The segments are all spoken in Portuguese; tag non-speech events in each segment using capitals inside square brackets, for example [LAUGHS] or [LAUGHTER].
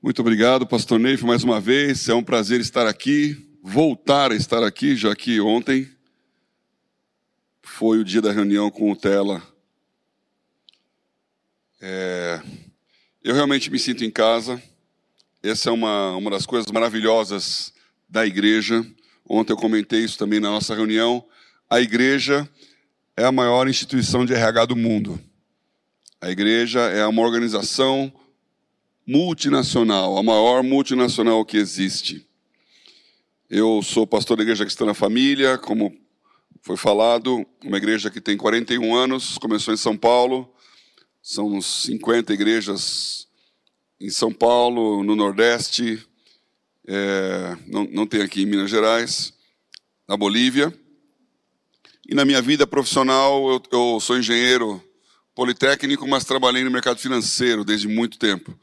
Muito obrigado, pastor Neif, mais uma vez. É um prazer estar aqui, voltar a estar aqui, já que ontem foi o dia da reunião com o Tela. É... Eu realmente me sinto em casa. Essa é uma, uma das coisas maravilhosas da igreja. Ontem eu comentei isso também na nossa reunião. A igreja é a maior instituição de RH do mundo. A igreja é uma organização multinacional, a maior multinacional que existe. Eu sou pastor da Igreja Cristã na Família, como foi falado, uma igreja que tem 41 anos, começou em São Paulo, são uns 50 igrejas em São Paulo, no Nordeste, é, não, não tem aqui em Minas Gerais, na Bolívia. E na minha vida profissional, eu, eu sou engenheiro politécnico, mas trabalhei no mercado financeiro desde muito tempo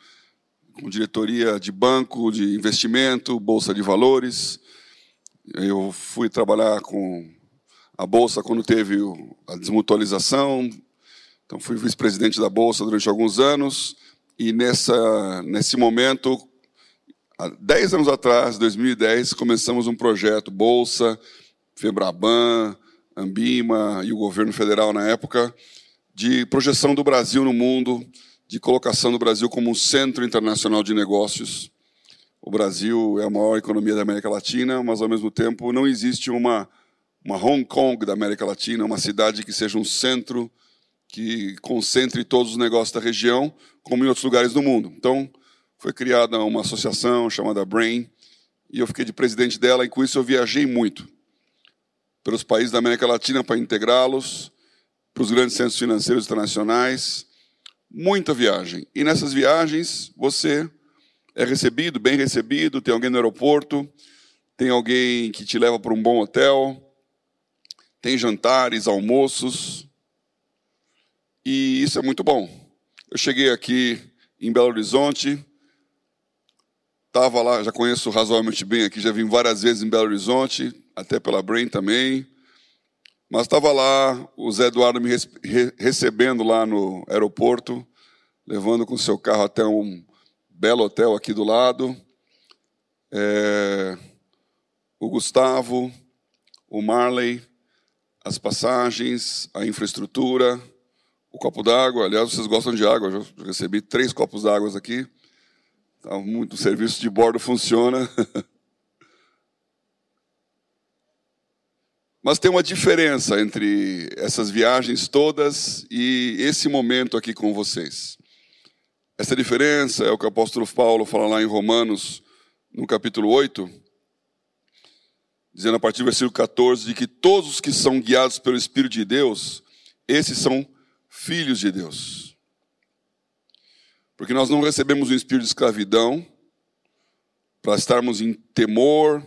com diretoria de banco, de investimento, bolsa de valores. Eu fui trabalhar com a bolsa quando teve a desmutualização. Então fui vice-presidente da bolsa durante alguns anos e nessa nesse momento há 10 anos atrás, 2010, começamos um projeto bolsa, Febraban, Ambima e o governo federal na época de projeção do Brasil no mundo de colocação do Brasil como um centro internacional de negócios. O Brasil é a maior economia da América Latina, mas ao mesmo tempo não existe uma uma Hong Kong da América Latina, uma cidade que seja um centro que concentre todos os negócios da região, como em outros lugares do mundo. Então, foi criada uma associação chamada Brain, e eu fiquei de presidente dela, e com isso eu viajei muito pelos países da América Latina para integrá-los, para os grandes centros financeiros internacionais, muita viagem. E nessas viagens você é recebido, bem recebido, tem alguém no aeroporto, tem alguém que te leva para um bom hotel, tem jantares, almoços. E isso é muito bom. Eu cheguei aqui em Belo Horizonte, estava lá, já conheço razoavelmente bem aqui, já vim várias vezes em Belo Horizonte, até pela Brain também. Mas estava lá o Zé Eduardo me recebendo lá no aeroporto, levando com seu carro até um belo hotel aqui do lado. É, o Gustavo, o Marley, as passagens, a infraestrutura, o copo d'água. Aliás, vocês gostam de água? Eu já recebi três copos d'água aqui. Tá muito, o serviço de bordo funciona. [LAUGHS] Mas tem uma diferença entre essas viagens todas e esse momento aqui com vocês. Essa diferença é o que o apóstolo Paulo fala lá em Romanos, no capítulo 8, dizendo a partir do versículo 14, de que todos os que são guiados pelo Espírito de Deus, esses são filhos de Deus. Porque nós não recebemos um espírito de escravidão para estarmos em temor,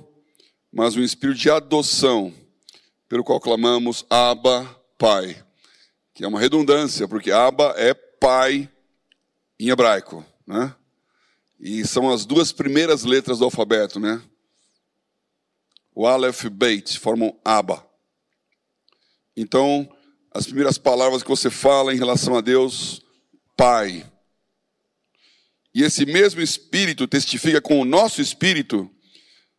mas um espírito de adoção pelo qual clamamos Abba, Pai. Que é uma redundância, porque Abba é pai em hebraico, né? E são as duas primeiras letras do alfabeto, né? O Aleph Beit formam Abba. Então, as primeiras palavras que você fala em relação a Deus, Pai. E esse mesmo Espírito testifica com o nosso Espírito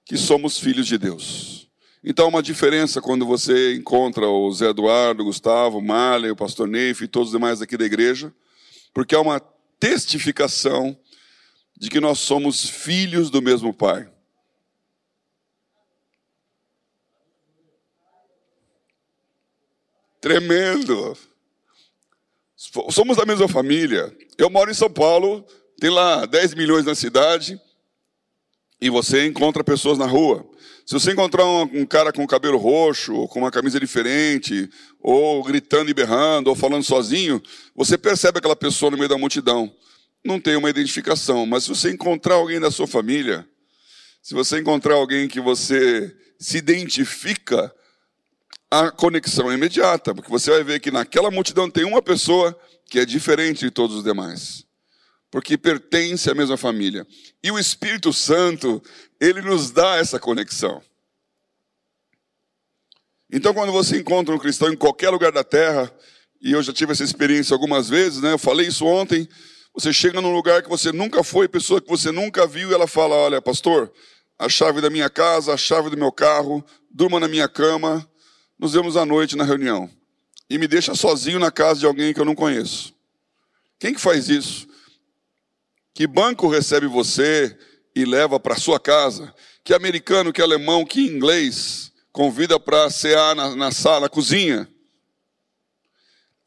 que somos filhos de Deus. Então, uma diferença quando você encontra o Zé Eduardo, o Gustavo, o Marley, o pastor Neif e todos os demais aqui da igreja, porque há uma testificação de que nós somos filhos do mesmo Pai. Tremendo. Somos da mesma família. Eu moro em São Paulo, tem lá 10 milhões na cidade, e você encontra pessoas na rua. Se você encontrar um, um, cara com cabelo roxo, ou com uma camisa diferente, ou gritando e berrando, ou falando sozinho, você percebe aquela pessoa no meio da multidão. Não tem uma identificação, mas se você encontrar alguém da sua família, se você encontrar alguém que você se identifica, a conexão é imediata, porque você vai ver que naquela multidão tem uma pessoa que é diferente de todos os demais porque pertence à mesma família. E o Espírito Santo, ele nos dá essa conexão. Então, quando você encontra um cristão em qualquer lugar da terra, e eu já tive essa experiência algumas vezes, né? Eu falei isso ontem. Você chega num lugar que você nunca foi, pessoa que você nunca viu, e ela fala: Olha, pastor, a chave da minha casa, a chave do meu carro, durma na minha cama, nos vemos à noite na reunião. E me deixa sozinho na casa de alguém que eu não conheço. Quem que faz isso? Que banco recebe você e leva para sua casa? Que americano, que alemão, que inglês convida para cear na, na sala, na cozinha?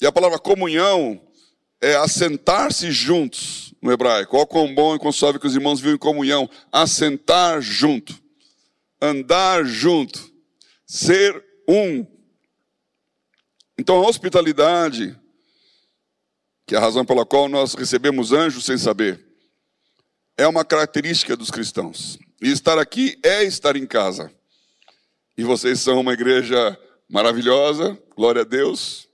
E a palavra comunhão é assentar-se juntos no hebraico. Ó, quão bom e quão suave que os irmãos viram em comunhão. Assentar junto, andar junto, ser um. Então a hospitalidade, que é a razão pela qual nós recebemos anjos sem saber, é uma característica dos cristãos. E estar aqui é estar em casa. E vocês são uma igreja maravilhosa, glória a Deus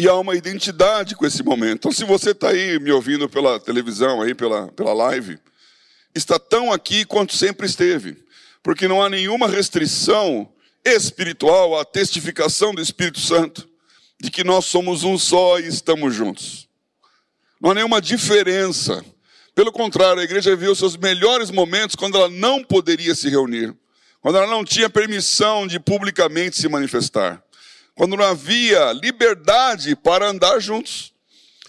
e há uma identidade com esse momento. Então, se você está aí me ouvindo pela televisão, aí pela, pela live, está tão aqui quanto sempre esteve, porque não há nenhuma restrição espiritual à testificação do Espírito Santo de que nós somos um só e estamos juntos. Não há nenhuma diferença. Pelo contrário, a igreja viu seus melhores momentos quando ela não poderia se reunir, quando ela não tinha permissão de publicamente se manifestar quando não havia liberdade para andar juntos.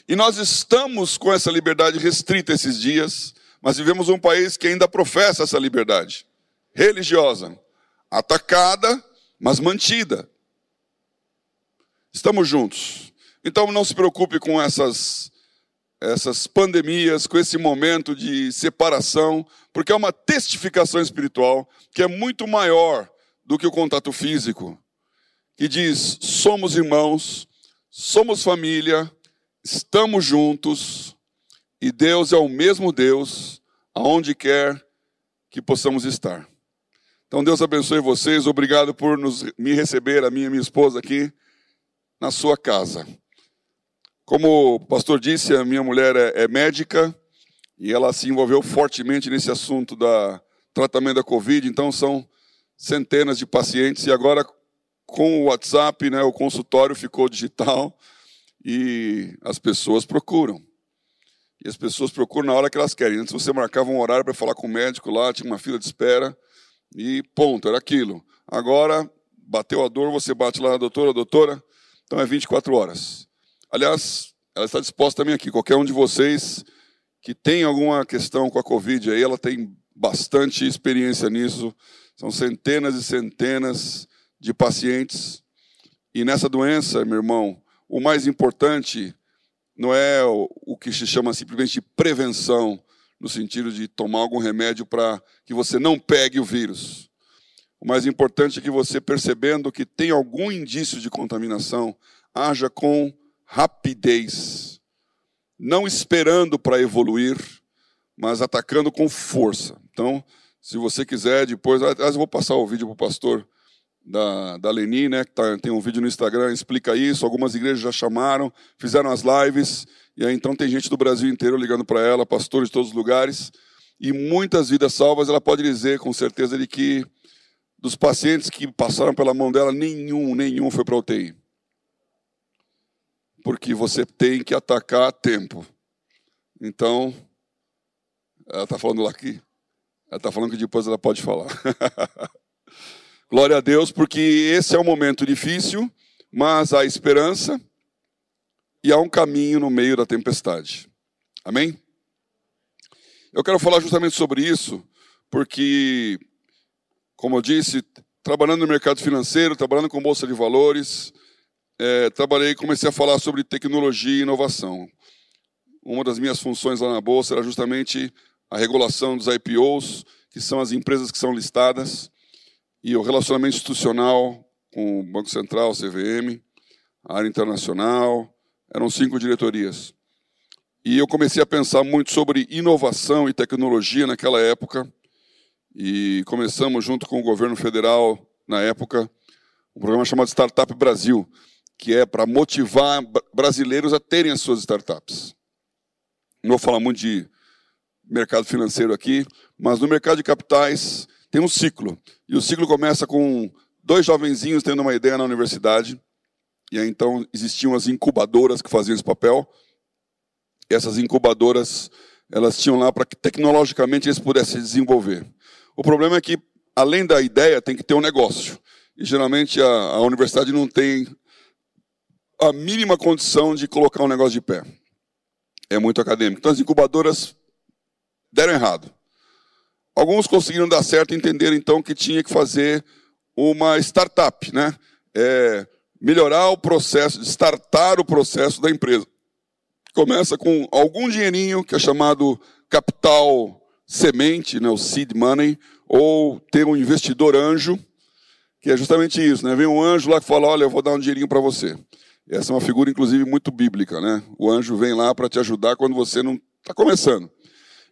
E nós estamos com essa liberdade restrita esses dias, mas vivemos um país que ainda professa essa liberdade religiosa, atacada, mas mantida. Estamos juntos. Então não se preocupe com essas essas pandemias, com esse momento de separação, porque é uma testificação espiritual que é muito maior do que o contato físico que diz: somos irmãos, somos família, estamos juntos e Deus é o mesmo Deus aonde quer que possamos estar. Então Deus abençoe vocês, obrigado por nos, me receber, a minha e minha esposa aqui na sua casa. Como o pastor disse, a minha mulher é, é médica e ela se envolveu fortemente nesse assunto da tratamento da Covid, então são centenas de pacientes e agora com o WhatsApp, né, o consultório ficou digital e as pessoas procuram. E as pessoas procuram na hora que elas querem. Antes você marcava um horário para falar com o médico lá, tinha uma fila de espera e ponto, era aquilo. Agora, bateu a dor, você bate lá, doutora, doutora, então é 24 horas. Aliás, ela está disposta também aqui, qualquer um de vocês que tem alguma questão com a Covid aí, ela tem bastante experiência nisso. São centenas e centenas de pacientes. E nessa doença, meu irmão, o mais importante não é o que se chama simplesmente de prevenção, no sentido de tomar algum remédio para que você não pegue o vírus. O mais importante é que você, percebendo que tem algum indício de contaminação, haja com rapidez, não esperando para evoluir, mas atacando com força. Então, se você quiser, depois, aliás, eu vou passar o vídeo para o pastor da, da Leni, né, que tá, tem um vídeo no Instagram, explica isso. Algumas igrejas já chamaram, fizeram as lives, e aí então tem gente do Brasil inteiro ligando para ela, pastores de todos os lugares, e muitas vidas salvas. Ela pode dizer com certeza de que dos pacientes que passaram pela mão dela, nenhum, nenhum foi para UTI. Porque você tem que atacar a tempo. Então, ela está falando lá aqui. Ela está falando que depois ela pode falar. [LAUGHS] Glória a Deus, porque esse é um momento difícil, mas há esperança e há um caminho no meio da tempestade. Amém? Eu quero falar justamente sobre isso, porque, como eu disse, trabalhando no mercado financeiro, trabalhando com bolsa de valores, é, trabalhei, comecei a falar sobre tecnologia e inovação. Uma das minhas funções lá na bolsa era justamente a regulação dos IPOs, que são as empresas que são listadas e o relacionamento institucional com o Banco Central, CVM, a área internacional, eram cinco diretorias. E eu comecei a pensar muito sobre inovação e tecnologia naquela época, e começamos junto com o governo federal, na época, um programa chamado Startup Brasil, que é para motivar brasileiros a terem as suas startups. Não vou falar muito de mercado financeiro aqui, mas no mercado de capitais tem um ciclo. E o ciclo começa com dois jovenzinhos tendo uma ideia na universidade. E aí então existiam as incubadoras que faziam esse papel. essas incubadoras, elas tinham lá para que tecnologicamente eles pudessem desenvolver. O problema é que, além da ideia, tem que ter um negócio. E geralmente a, a universidade não tem a mínima condição de colocar um negócio de pé. É muito acadêmico. Então as incubadoras deram errado. Alguns conseguiram dar certo e entenderam então que tinha que fazer uma startup, né? É, melhorar o processo, startar o processo da empresa. Começa com algum dinheirinho que é chamado capital semente, né, o seed money, ou ter um investidor anjo, que é justamente isso, né? Vem um anjo lá que fala, olha, eu vou dar um dinheirinho para você. Essa é uma figura, inclusive, muito bíblica, né? O anjo vem lá para te ajudar quando você não está começando.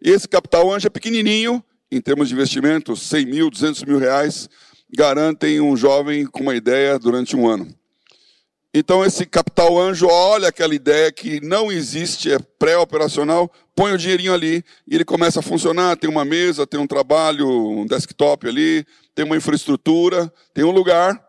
E esse capital anjo é pequenininho, em termos de investimento, 100 mil, 200 mil reais, garantem um jovem com uma ideia durante um ano. Então, esse capital anjo olha aquela ideia que não existe, é pré-operacional, põe o dinheirinho ali e ele começa a funcionar. Tem uma mesa, tem um trabalho, um desktop ali, tem uma infraestrutura, tem um lugar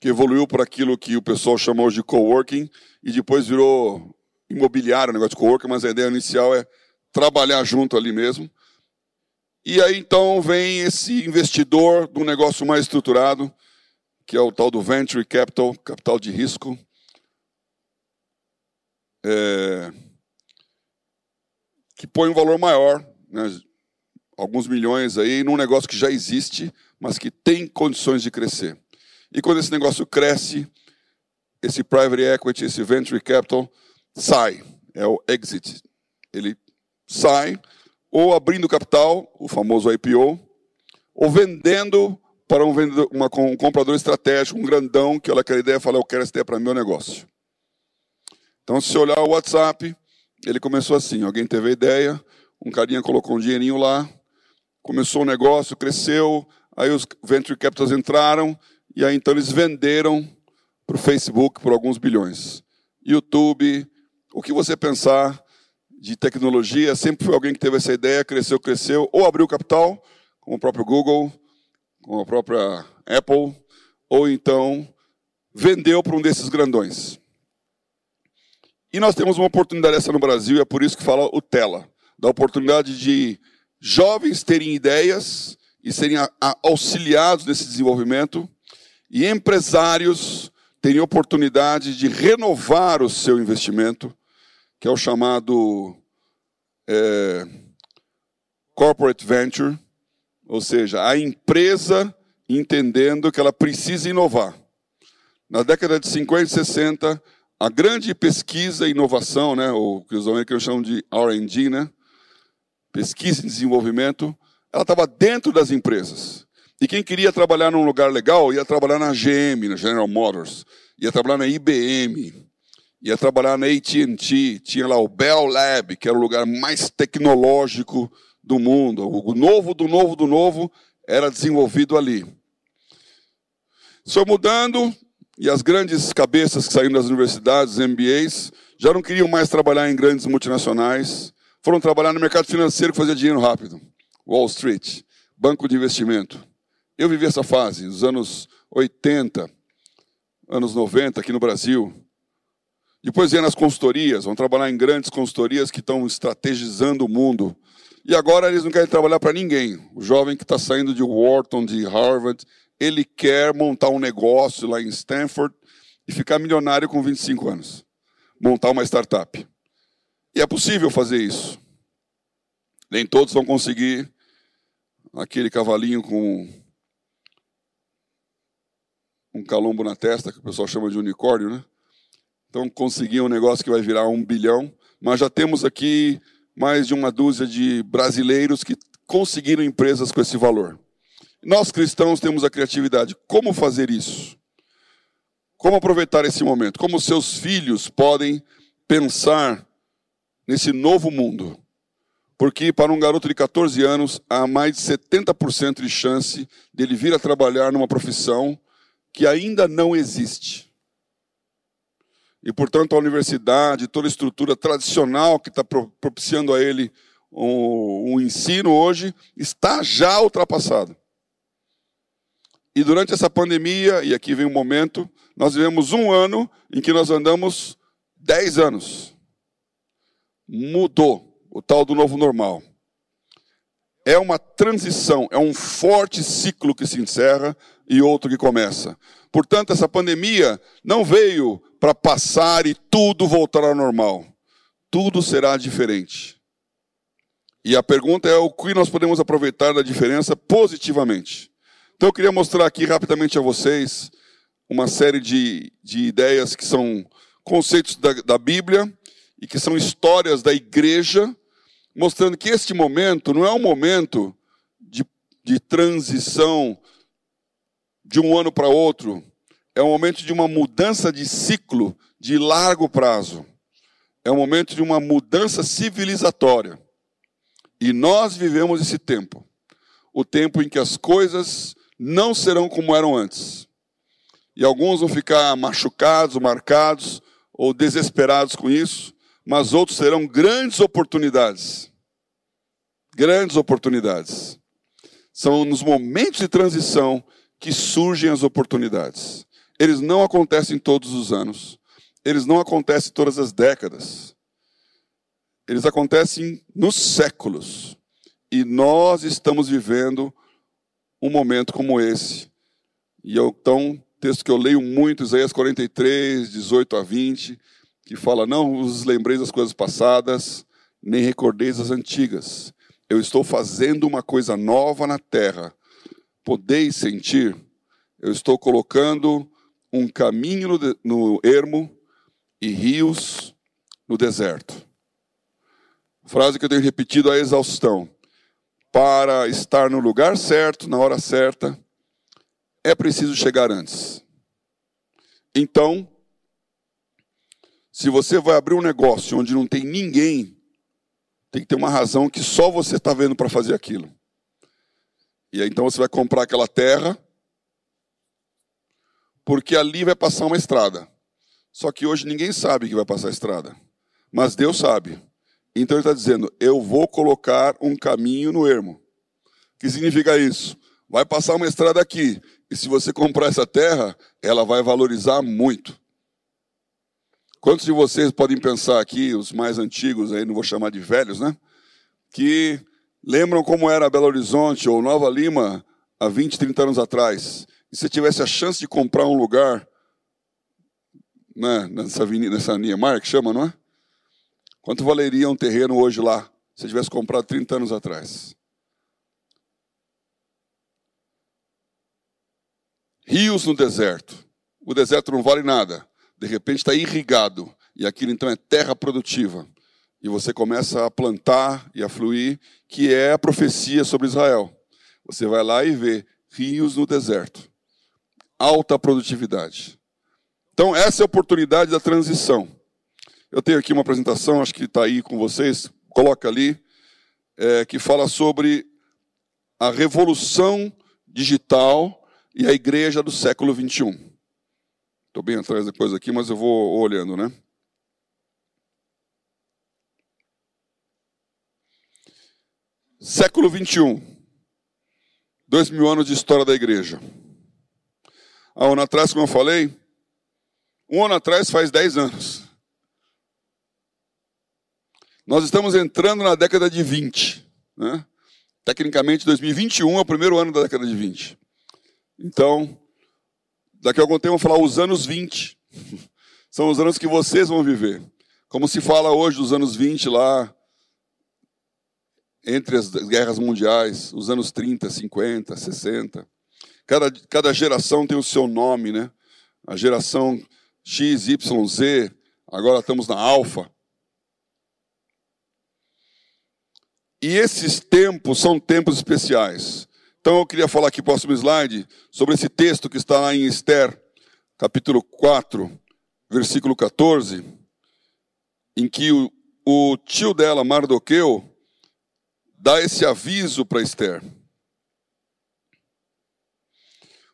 que evoluiu para aquilo que o pessoal chamou de coworking e depois virou imobiliário, negócio de coworking, mas a ideia inicial é trabalhar junto ali mesmo. E aí então vem esse investidor um negócio mais estruturado, que é o tal do venture capital, capital de risco. É, que põe um valor maior, né, alguns milhões aí, num negócio que já existe, mas que tem condições de crescer. E quando esse negócio cresce, esse private equity, esse venture capital sai, é o exit. Ele sai ou abrindo capital, o famoso IPO, ou vendendo para um, vendedor, uma, um comprador estratégico, um grandão, que olha aquela ideia e fala, eu quero essa ideia para meu negócio. Então, se você olhar o WhatsApp, ele começou assim, alguém teve a ideia, um carinha colocou um dinheirinho lá, começou o negócio, cresceu, aí os venture capitals entraram, e aí então eles venderam para o Facebook por alguns bilhões. YouTube, o que você pensar, de tecnologia, sempre foi alguém que teve essa ideia, cresceu, cresceu, ou abriu capital, como o próprio Google, como a própria Apple, ou então vendeu para um desses grandões. E nós temos uma oportunidade essa no Brasil, e é por isso que fala o Tela, da oportunidade de jovens terem ideias e serem auxiliados nesse desenvolvimento, e empresários terem oportunidade de renovar o seu investimento que é o chamado é, corporate venture, ou seja, a empresa entendendo que ela precisa inovar. Na década de 50 e 60, a grande pesquisa e inovação, né, o que os americanos chamam de R&D, né, pesquisa e desenvolvimento, ela estava dentro das empresas. E quem queria trabalhar num lugar legal ia trabalhar na GM, na General Motors, ia trabalhar na IBM, ia trabalhar na AT&T, tinha lá o Bell Lab, que era o lugar mais tecnológico do mundo. O novo do novo do novo era desenvolvido ali. Foi mudando, e as grandes cabeças que saíram das universidades, MBAs, já não queriam mais trabalhar em grandes multinacionais, foram trabalhar no mercado financeiro que fazia dinheiro rápido. Wall Street, banco de investimento. Eu vivi essa fase, nos anos 80, anos 90, aqui no Brasil. Depois vem nas consultorias, vão trabalhar em grandes consultorias que estão estrategizando o mundo. E agora eles não querem trabalhar para ninguém. O jovem que está saindo de Wharton, de Harvard, ele quer montar um negócio lá em Stanford e ficar milionário com 25 anos. Montar uma startup. E é possível fazer isso. Nem todos vão conseguir aquele cavalinho com um calombo na testa, que o pessoal chama de unicórnio, né? Então, conseguir um negócio que vai virar um bilhão. Mas já temos aqui mais de uma dúzia de brasileiros que conseguiram empresas com esse valor. Nós cristãos temos a criatividade. Como fazer isso? Como aproveitar esse momento? Como seus filhos podem pensar nesse novo mundo? Porque para um garoto de 14 anos, há mais de 70% de chance dele vir a trabalhar numa profissão que ainda não existe. E, portanto, a universidade, toda a estrutura tradicional que está propiciando a ele o, ensino hoje, está já ultrapassada. E durante essa pandemia, e aqui vem um momento, nós vivemos um ano em que nós andamos dez anos. mudou, o tal do novo normal. É uma transição, é um forte ciclo que se encerra e outro que começa. Portanto, essa pandemia não veio para passar e tudo voltar ao normal. Tudo será diferente. E a pergunta é o que nós podemos aproveitar da diferença positivamente. Então eu queria mostrar aqui rapidamente a vocês uma série de, de ideias que são conceitos da, da Bíblia e que são histórias da igreja, mostrando que este momento não é um momento de, de transição de um ano para outro, é um momento de uma mudança de ciclo de largo prazo. É um momento de uma mudança civilizatória. E nós vivemos esse tempo o tempo em que as coisas não serão como eram antes. E alguns vão ficar machucados, marcados ou desesperados com isso, mas outros serão grandes oportunidades. Grandes oportunidades. São nos momentos de transição que surgem as oportunidades. Eles não acontecem todos os anos. Eles não acontecem todas as décadas. Eles acontecem nos séculos. E nós estamos vivendo um momento como esse. E eu, então, texto que eu leio muito, Isaías 43, 18 a 20, que fala: Não vos lembreis das coisas passadas, nem recordeis as antigas. Eu estou fazendo uma coisa nova na terra. Podeis sentir? Eu estou colocando um caminho no, no ermo e rios no deserto. Frase que eu tenho repetido a exaustão. Para estar no lugar certo, na hora certa, é preciso chegar antes. Então, se você vai abrir um negócio onde não tem ninguém, tem que ter uma razão que só você está vendo para fazer aquilo. E aí então você vai comprar aquela terra, porque ali vai passar uma estrada. Só que hoje ninguém sabe que vai passar a estrada, mas Deus sabe. Então ele está dizendo: eu vou colocar um caminho no ermo. O que significa isso? Vai passar uma estrada aqui. E se você comprar essa terra, ela vai valorizar muito. Quantos de vocês podem pensar aqui, os mais antigos, aí não vou chamar de velhos, né? Que lembram como era Belo Horizonte ou Nova Lima há 20, 30 anos atrás? E se tivesse a chance de comprar um lugar né, nessa avenida, nessa que chama, não é? Quanto valeria um terreno hoje lá, se tivesse comprado 30 anos atrás? Rios no deserto. O deserto não vale nada. De repente está irrigado. E aquilo então é terra produtiva. E você começa a plantar e a fluir, que é a profecia sobre Israel. Você vai lá e vê rios no deserto. Alta produtividade. Então, essa é a oportunidade da transição. Eu tenho aqui uma apresentação, acho que está aí com vocês, coloca ali, é, que fala sobre a revolução digital e a igreja do século 21. Estou bem atrás depois aqui, mas eu vou olhando, né? Século 21. Dois mil anos de história da igreja. Há um ano atrás, como eu falei, um ano atrás faz dez anos. Nós estamos entrando na década de 20. Né? Tecnicamente, 2021 é o primeiro ano da década de 20. Então, daqui a algum tempo, vamos falar os anos 20. [LAUGHS] São os anos que vocês vão viver. Como se fala hoje dos anos 20 lá, entre as guerras mundiais, os anos 30, 50, 60. Cada, cada geração tem o seu nome, né? A geração X, Y, Z, agora estamos na alfa. E esses tempos são tempos especiais. Então eu queria falar aqui, próximo slide, sobre esse texto que está lá em Esther, capítulo 4, versículo 14, em que o, o tio dela, Mardoqueu, dá esse aviso para Esther.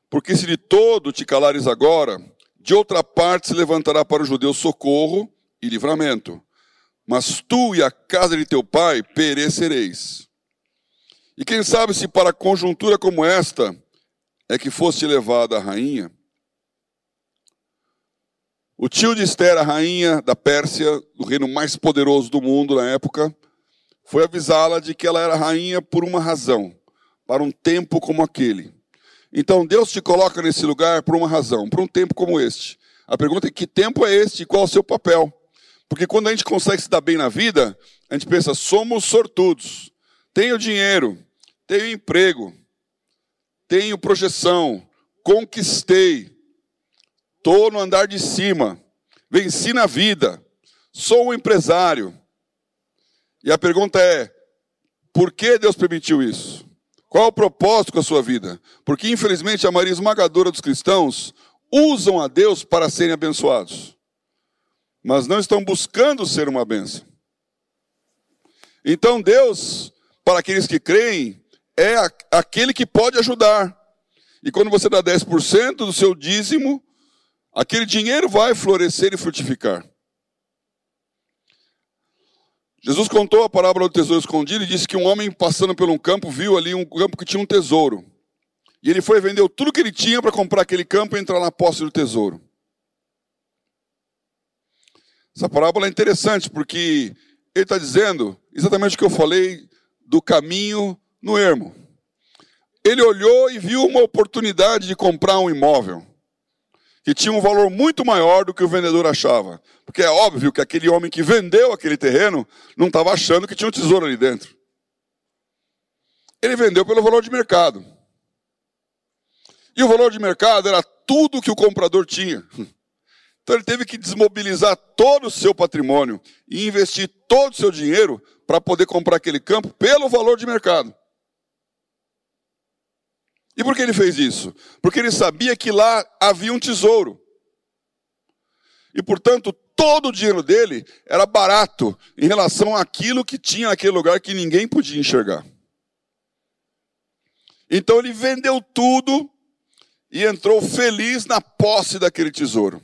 Porque se de todo te calares agora, de outra parte se levantará para o judeu socorro e livramento mas tu e a casa de teu pai perecereis. E quem sabe se para conjuntura como esta é que fosse levada a rainha? O tio de Esther, a rainha da Pérsia, do reino mais poderoso do mundo na época, foi avisá-la de que ela era rainha por uma razão, para um tempo como aquele. Então Deus te coloca nesse lugar por uma razão, por um tempo como este. A pergunta é que tempo é este e qual é o seu papel? Porque quando a gente consegue se dar bem na vida, a gente pensa, somos sortudos. Tenho dinheiro, tenho emprego, tenho projeção, conquistei, estou no andar de cima, venci na vida, sou um empresário. E a pergunta é: por que Deus permitiu isso? Qual é o propósito com a sua vida? Porque, infelizmente, a maioria esmagadora dos cristãos usam a Deus para serem abençoados, mas não estão buscando ser uma bênção. Então, Deus, para aqueles que creem, é aquele que pode ajudar. E quando você dá 10% do seu dízimo, aquele dinheiro vai florescer e frutificar. Jesus contou a parábola do tesouro escondido e disse que um homem passando por um campo viu ali um campo que tinha um tesouro. E ele foi vender tudo que ele tinha para comprar aquele campo e entrar na posse do tesouro. Essa parábola é interessante porque ele está dizendo exatamente o que eu falei do caminho no ermo. Ele olhou e viu uma oportunidade de comprar um imóvel que tinha um valor muito maior do que o vendedor achava. Porque é óbvio que aquele homem que vendeu aquele terreno não estava achando que tinha um tesouro ali dentro. Ele vendeu pelo valor de mercado. E o valor de mercado era tudo que o comprador tinha. [LAUGHS] Então ele teve que desmobilizar todo o seu patrimônio e investir todo o seu dinheiro para poder comprar aquele campo pelo valor de mercado. E por que ele fez isso? Porque ele sabia que lá havia um tesouro. E, portanto, todo o dinheiro dele era barato em relação àquilo que tinha naquele lugar que ninguém podia enxergar. Então ele vendeu tudo e entrou feliz na posse daquele tesouro.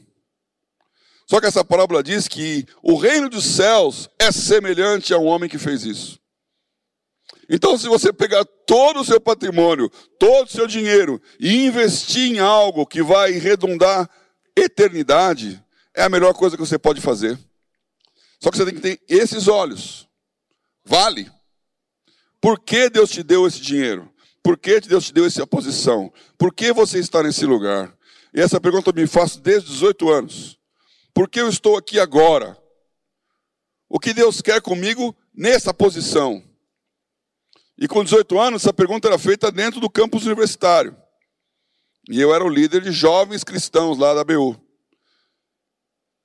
Só que essa parábola diz que o reino dos céus é semelhante a um homem que fez isso. Então, se você pegar todo o seu patrimônio, todo o seu dinheiro e investir em algo que vai redundar eternidade, é a melhor coisa que você pode fazer. Só que você tem que ter esses olhos. Vale. Por que Deus te deu esse dinheiro? Por que Deus te deu essa posição? Por que você está nesse lugar? E essa pergunta eu me faço desde os 18 anos. Por que eu estou aqui agora? O que Deus quer comigo nessa posição? E com 18 anos, essa pergunta era feita dentro do campus universitário. E eu era o líder de jovens cristãos lá da BU.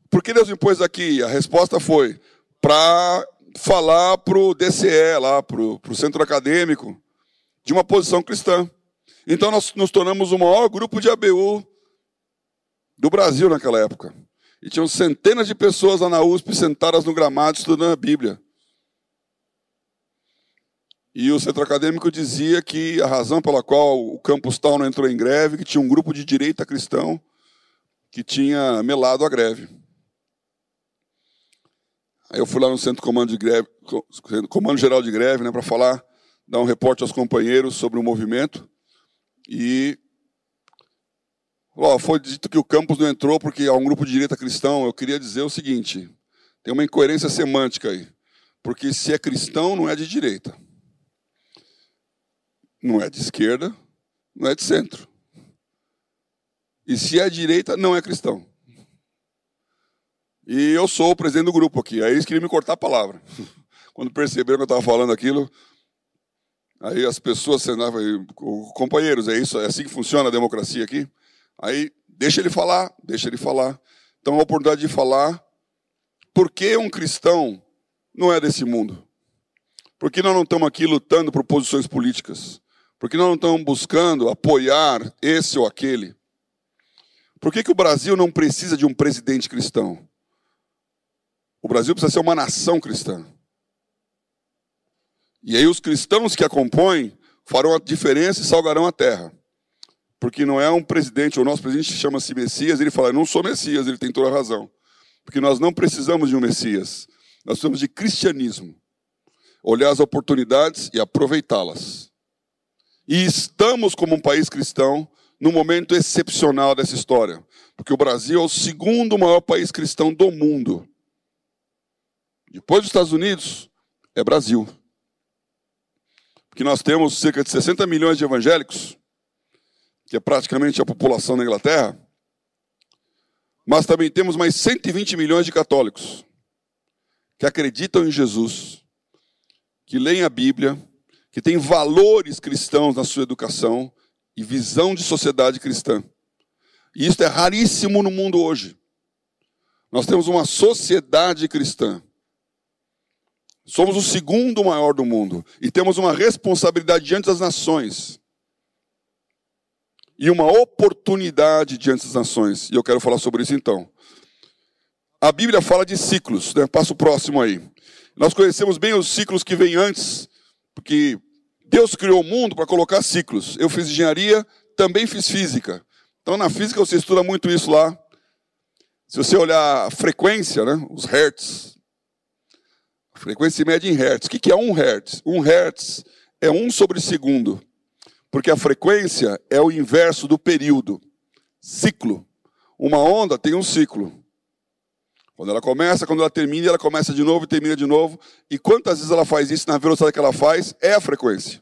Por que Deus me pôs aqui? A resposta foi para falar para o DCE, lá, para o centro acadêmico, de uma posição cristã. Então nós nos tornamos o maior grupo de ABU do Brasil naquela época. E tinham centenas de pessoas lá na USP sentadas no gramado estudando a Bíblia. E o centro acadêmico dizia que a razão pela qual o campus tal não entrou em greve, que tinha um grupo de direita cristão que tinha melado a greve. Aí eu fui lá no centro comando de greve, comando geral de greve, né, para falar, dar um reporte aos companheiros sobre o movimento. E ó, foi dito que o campus não entrou porque há um grupo de direita cristão. Eu queria dizer o seguinte: tem uma incoerência semântica aí, porque se é cristão não é de direita. Não é de esquerda, não é de centro. E se é direita, não é cristão. E eu sou o presidente do grupo aqui. Aí eles queriam me cortar a palavra. [LAUGHS] Quando perceberam que eu estava falando aquilo, aí as pessoas sentavam, companheiros, é isso, é assim que funciona a democracia aqui. Aí deixa ele falar, deixa ele falar. Então a oportunidade de falar. Por que um cristão não é desse mundo? Por que nós não estamos aqui lutando por posições políticas? Por que nós não estamos buscando apoiar esse ou aquele? Por que, que o Brasil não precisa de um presidente cristão? O Brasil precisa ser uma nação cristã. E aí os cristãos que a compõem farão a diferença e salgarão a terra. Porque não é um presidente, o nosso presidente chama-se Messias, ele fala, não sou Messias, ele tem toda a razão. Porque nós não precisamos de um Messias, nós precisamos de cristianismo. Olhar as oportunidades e aproveitá-las. E estamos, como um país cristão, num momento excepcional dessa história. Porque o Brasil é o segundo maior país cristão do mundo. Depois dos Estados Unidos, é Brasil. Porque nós temos cerca de 60 milhões de evangélicos, que é praticamente a população da Inglaterra, mas também temos mais 120 milhões de católicos que acreditam em Jesus, que leem a Bíblia, que têm valores cristãos na sua educação e visão de sociedade cristã. E isso é raríssimo no mundo hoje. Nós temos uma sociedade cristã. Somos o segundo maior do mundo e temos uma responsabilidade diante das nações e uma oportunidade diante das nações. E eu quero falar sobre isso então. A Bíblia fala de ciclos, né? passa o próximo aí. Nós conhecemos bem os ciclos que vêm antes, porque Deus criou o mundo para colocar ciclos. Eu fiz engenharia, também fiz física. Então, na física, você estuda muito isso lá. Se você olhar a frequência, né, os hertz, a frequência média em hertz. O que é um hertz? Um hertz é um sobre segundo, porque a frequência é o inverso do período. Ciclo. Uma onda tem um ciclo. Quando ela começa, quando ela termina, ela começa de novo e termina de novo. E quantas vezes ela faz isso na velocidade que ela faz, é a frequência.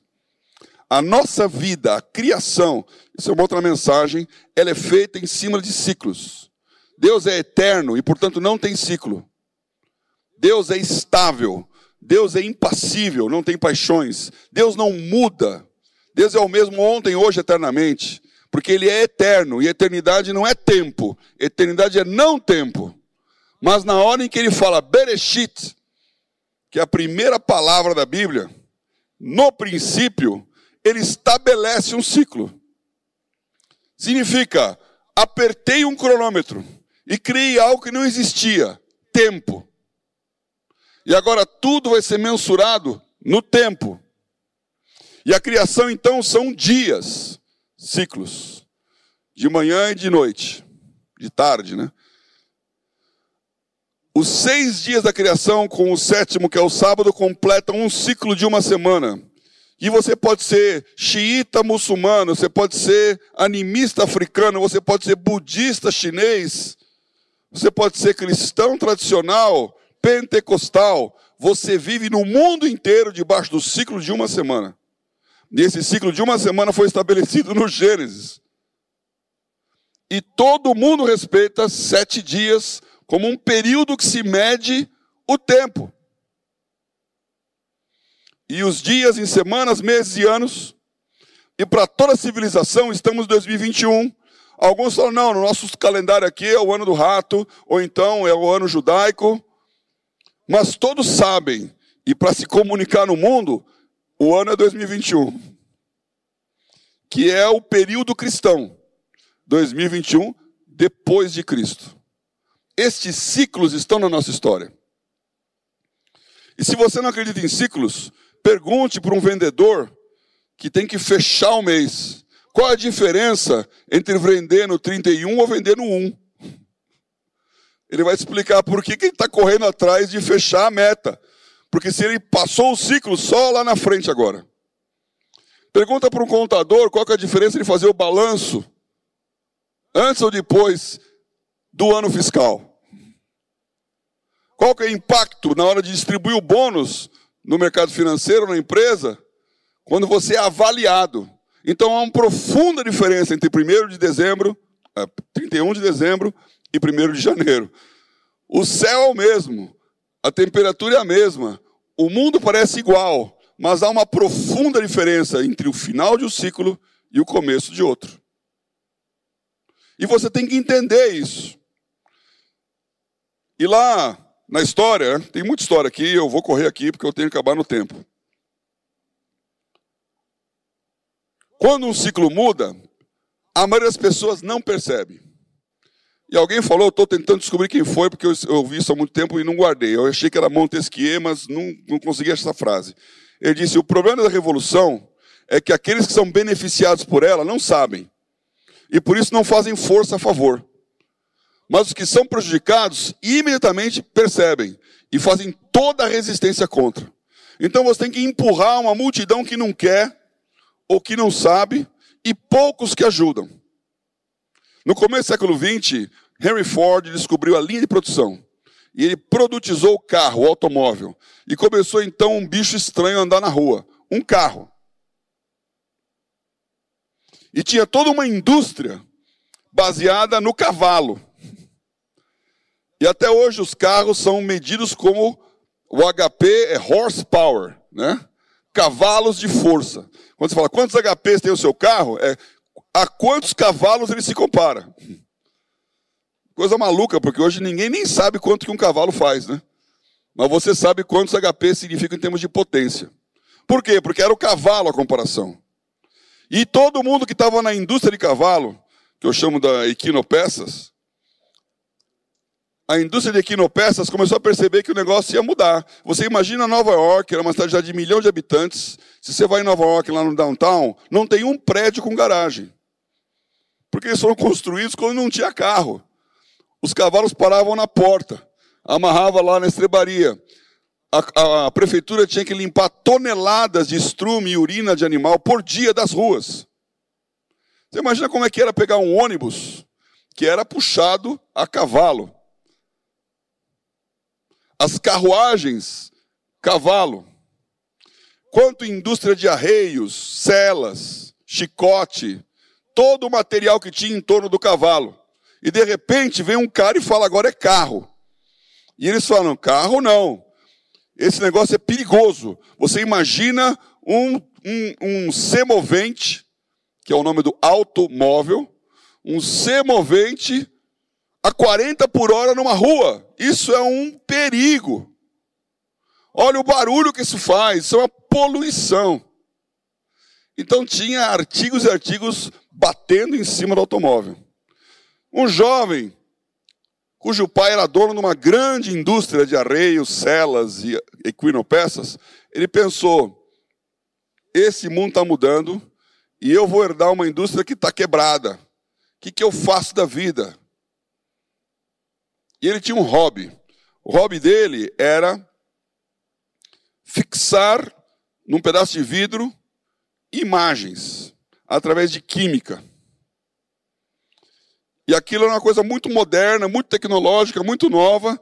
A nossa vida, a criação, isso é uma outra mensagem, ela é feita em cima de ciclos. Deus é eterno e, portanto, não tem ciclo. Deus é estável. Deus é impassível, não tem paixões. Deus não muda. Deus é o mesmo ontem, hoje, eternamente. Porque Ele é eterno e eternidade não é tempo. Eternidade é não tempo. Mas na hora em que Ele fala Bereshit, que é a primeira palavra da Bíblia, no princípio, ele estabelece um ciclo. Significa, apertei um cronômetro e criei algo que não existia, tempo. E agora tudo vai ser mensurado no tempo. E a criação então são dias, ciclos, de manhã e de noite, de tarde, né? Os seis dias da criação, com o sétimo, que é o sábado, completam um ciclo de uma semana. E você pode ser xiita muçulmano, você pode ser animista africano, você pode ser budista chinês, você pode ser cristão tradicional, pentecostal. Você vive no mundo inteiro debaixo do ciclo de uma semana. E esse ciclo de uma semana foi estabelecido no Gênesis. E todo mundo respeita sete dias como um período que se mede o tempo e os dias em semanas, meses e anos. E para toda a civilização, estamos em 2021. Alguns falam, não, no nosso calendário aqui é o ano do rato, ou então é o ano judaico. Mas todos sabem, e para se comunicar no mundo, o ano é 2021, que é o período cristão. 2021, depois de Cristo. Estes ciclos estão na nossa história. E se você não acredita em ciclos, Pergunte para um vendedor que tem que fechar o mês. Qual a diferença entre vender no 31 ou vender no 1? Ele vai explicar por que, que ele está correndo atrás de fechar a meta. Porque se ele passou o ciclo só lá na frente agora. Pergunta para um contador qual é a diferença de fazer o balanço antes ou depois do ano fiscal. Qual que é o impacto na hora de distribuir o bônus no mercado financeiro, na empresa, quando você é avaliado. Então há uma profunda diferença entre 1 de dezembro, 31 é, de dezembro e 1 de janeiro. O céu é o mesmo, a temperatura é a mesma, o mundo parece igual, mas há uma profunda diferença entre o final de um ciclo e o começo de outro. E você tem que entender isso. E lá na história, tem muita história aqui, eu vou correr aqui porque eu tenho que acabar no tempo. Quando um ciclo muda, a maioria das pessoas não percebe. E alguém falou, estou tentando descobrir quem foi, porque eu, ouvi isso há muito tempo e não guardei. Eu achei que era Montesquieu, mas não, não consegui essa frase. Ele disse: o problema da revolução é que aqueles que são beneficiados por ela não sabem. E por isso não fazem força a favor. Mas os que são prejudicados imediatamente percebem e fazem toda a resistência contra. Então você tem que empurrar uma multidão que não quer ou que não sabe e poucos que ajudam. No começo do século XX, Henry Ford descobriu a linha de produção. E ele produtizou o carro, o automóvel. E começou então um bicho estranho a andar na rua: um carro. E tinha toda uma indústria baseada no cavalo. E até hoje os carros são medidos como o HP é horsepower, né? Cavalos de força. Quando você fala quantos HPs tem o seu carro, é a quantos cavalos ele se compara. Coisa maluca, porque hoje ninguém nem sabe quanto que um cavalo faz, né? Mas você sabe quantos HP significa em termos de potência. Por quê? Porque era o cavalo a comparação. E todo mundo que estava na indústria de cavalo, que eu chamo da equinopeças, a indústria de equinopeças começou a perceber que o negócio ia mudar. Você imagina Nova York, era uma cidade já de milhão de habitantes. Se você vai em Nova York, lá no downtown, não tem um prédio com garagem. Porque eles foram construídos quando não tinha carro. Os cavalos paravam na porta, amarrava lá na estrebaria. A, a, a prefeitura tinha que limpar toneladas de estrume e urina de animal por dia das ruas. Você imagina como é que era pegar um ônibus que era puxado a cavalo. As carruagens, cavalo. Quanto indústria de arreios, celas, chicote, todo o material que tinha em torno do cavalo. E de repente vem um cara e fala: agora é carro. E eles falam: carro não. Esse negócio é perigoso. Você imagina um, um, um semovente, que é o nome do automóvel, um semovente a 40 por hora numa rua. Isso é um perigo. Olha o barulho que isso faz, isso é uma poluição. Então tinha artigos e artigos batendo em cima do automóvel. Um jovem, cujo pai era dono de uma grande indústria de arreios, celas e equinopeças, ele pensou: esse mundo está mudando e eu vou herdar uma indústria que está quebrada. O que, que eu faço da vida? E ele tinha um hobby. O hobby dele era fixar num pedaço de vidro imagens através de química. E aquilo era uma coisa muito moderna, muito tecnológica, muito nova,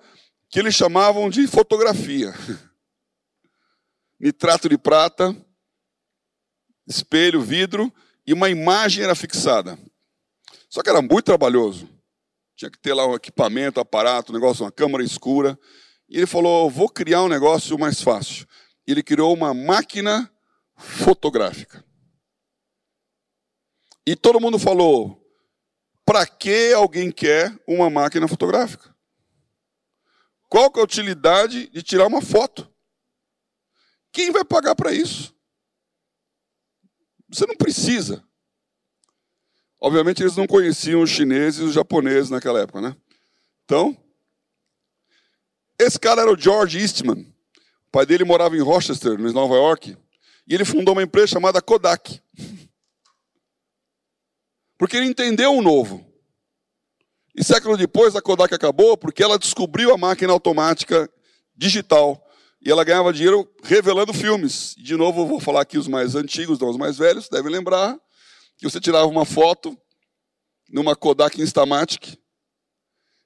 que eles chamavam de fotografia. [LAUGHS] Nitrato de prata, espelho, vidro, e uma imagem era fixada. Só que era muito trabalhoso. Tinha que ter lá um equipamento, aparato, um negócio, uma câmera escura. E ele falou: vou criar um negócio mais fácil. Ele criou uma máquina fotográfica. E todo mundo falou: para que alguém quer uma máquina fotográfica? Qual que é a utilidade de tirar uma foto? Quem vai pagar para isso? Você não precisa. Obviamente eles não conheciam os chineses e os japoneses naquela época, né? Então, esse cara era o George Eastman. O pai dele morava em Rochester, em Nova York, e ele fundou uma empresa chamada Kodak. Porque ele entendeu o novo. E século depois a Kodak acabou porque ela descobriu a máquina automática digital. E ela ganhava dinheiro revelando filmes. De novo, eu vou falar aqui os mais antigos, não os mais velhos, devem lembrar que você tirava uma foto numa Kodak Instamatic,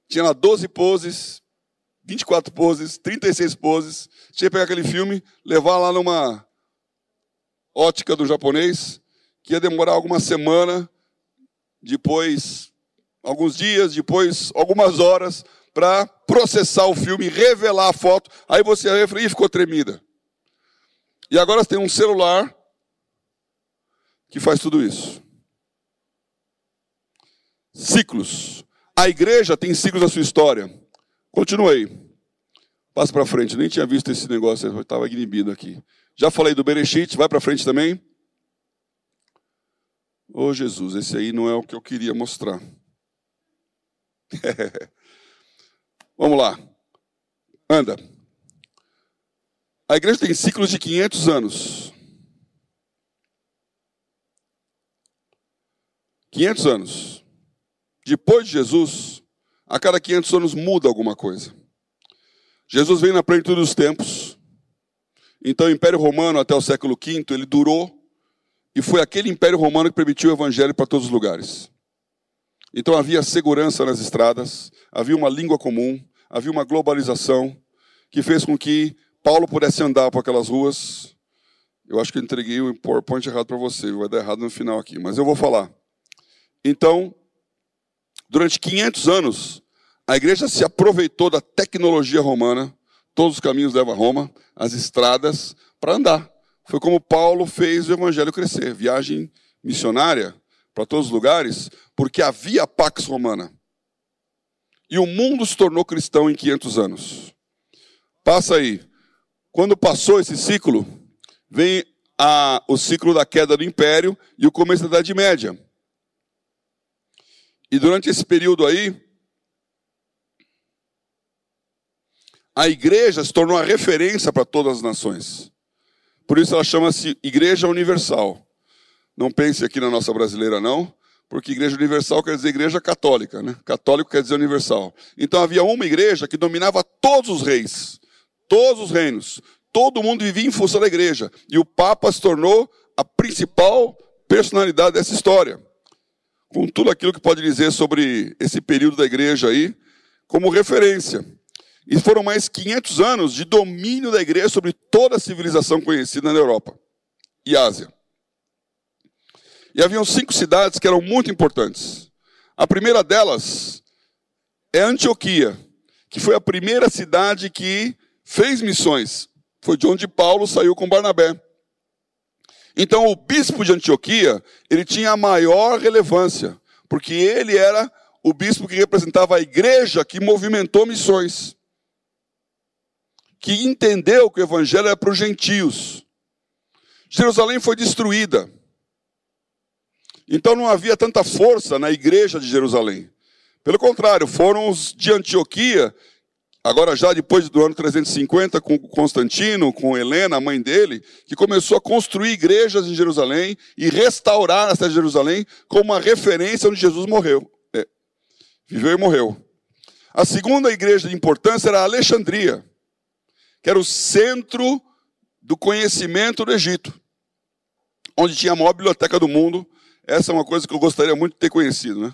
tinha lá 12 poses, 24 poses, 36 poses. Tinha que pegar aquele filme, levar lá numa ótica do japonês, que ia demorar alguma semana depois alguns dias, depois algumas horas, para processar o filme, revelar a foto. Aí você e ficou tremida. E agora você tem um celular que faz tudo isso. Ciclos. A igreja tem ciclos na sua história. Continuei. Passa para frente. Nem tinha visto esse negócio, estava inibido aqui. Já falei do Bereshit, vai para frente também. Ô oh, Jesus, esse aí não é o que eu queria mostrar. [LAUGHS] Vamos lá. Anda. A igreja tem ciclos de 500 anos. 500 anos. Depois de Jesus, a cada 500 anos muda alguma coisa. Jesus vem na plenitude dos tempos. Então, o Império Romano, até o século V, ele durou e foi aquele Império Romano que permitiu o Evangelho para todos os lugares. Então havia segurança nas estradas, havia uma língua comum, havia uma globalização que fez com que Paulo pudesse andar por aquelas ruas. Eu acho que eu entreguei o PowerPoint errado para você, vai dar errado no final aqui, mas eu vou falar. Então, durante 500 anos, a igreja se aproveitou da tecnologia romana, todos os caminhos levam a Roma, as estradas, para andar. Foi como Paulo fez o evangelho crescer, viagem missionária para todos os lugares, porque havia a Pax Romana. E o mundo se tornou cristão em 500 anos. Passa aí. Quando passou esse ciclo, vem a, o ciclo da queda do império e o começo da Idade Média. E durante esse período aí, a igreja se tornou a referência para todas as nações. Por isso ela chama-se Igreja Universal. Não pense aqui na nossa brasileira, não, porque Igreja Universal quer dizer Igreja Católica, né? Católico quer dizer universal. Então havia uma igreja que dominava todos os reis, todos os reinos. Todo mundo vivia em função da igreja. E o Papa se tornou a principal personalidade dessa história. Com tudo aquilo que pode dizer sobre esse período da igreja aí, como referência. E foram mais 500 anos de domínio da igreja sobre toda a civilização conhecida na Europa e Ásia. E haviam cinco cidades que eram muito importantes. A primeira delas é Antioquia, que foi a primeira cidade que fez missões. Foi de onde Paulo saiu com Barnabé. Então o bispo de Antioquia, ele tinha a maior relevância, porque ele era o bispo que representava a igreja que movimentou missões. Que entendeu que o evangelho era para os gentios. Jerusalém foi destruída. Então não havia tanta força na igreja de Jerusalém. Pelo contrário, foram os de Antioquia, agora já depois do ano 350, com Constantino, com Helena, a mãe dele, que começou a construir igrejas em Jerusalém e restaurar a cidade de Jerusalém como uma referência onde Jesus morreu. É, viveu e morreu. A segunda igreja de importância era Alexandria, que era o centro do conhecimento do Egito, onde tinha a maior biblioteca do mundo, essa é uma coisa que eu gostaria muito de ter conhecido. Né?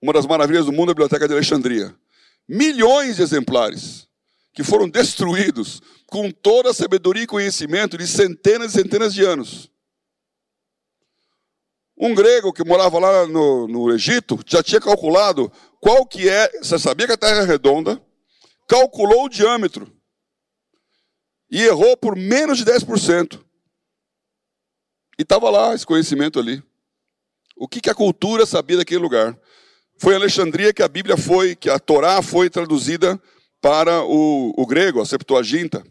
Uma das maravilhas do mundo é a Biblioteca de Alexandria. Milhões de exemplares que foram destruídos com toda a sabedoria e conhecimento de centenas e centenas de anos. Um grego que morava lá no, no Egito já tinha calculado qual que é, você sabia que a Terra é redonda, calculou o diâmetro e errou por menos de 10%. E estava lá esse conhecimento ali. O que, que a cultura sabia daquele lugar? Foi em Alexandria que a Bíblia foi, que a Torá foi traduzida para o, o grego, a Septuaginta.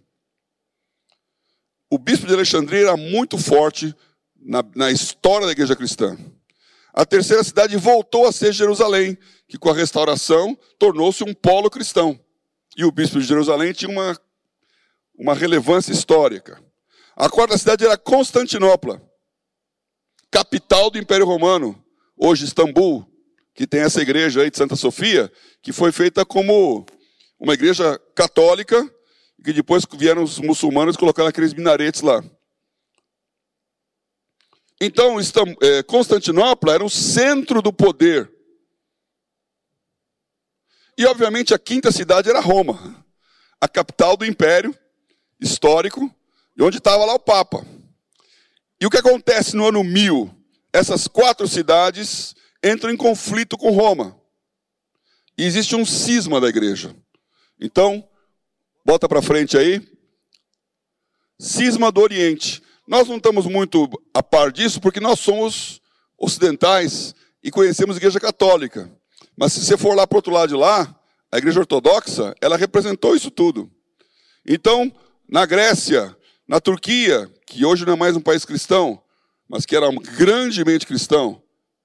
O bispo de Alexandria era muito forte na, na história da igreja cristã. A terceira cidade voltou a ser Jerusalém, que com a restauração tornou-se um polo cristão. E o bispo de Jerusalém tinha uma, uma relevância histórica. A quarta cidade era Constantinopla capital do Império Romano, hoje Istambul, que tem essa igreja aí de Santa Sofia, que foi feita como uma igreja católica, que depois vieram os muçulmanos e colocaram aqueles minaretes lá. Então, é, Constantinopla era o centro do poder. E, obviamente, a quinta cidade era Roma, a capital do império histórico, e onde estava lá o Papa. E o que acontece no ano 1000? Essas quatro cidades entram em conflito com Roma. E existe um cisma da igreja. Então, bota para frente aí. Cisma do Oriente. Nós não estamos muito a par disso porque nós somos ocidentais e conhecemos a igreja católica. Mas se você for lá para o outro lado de lá, a igreja ortodoxa, ela representou isso tudo. Então, na Grécia, na Turquia, que hoje não é mais um país cristão, mas que era grandemente cristão,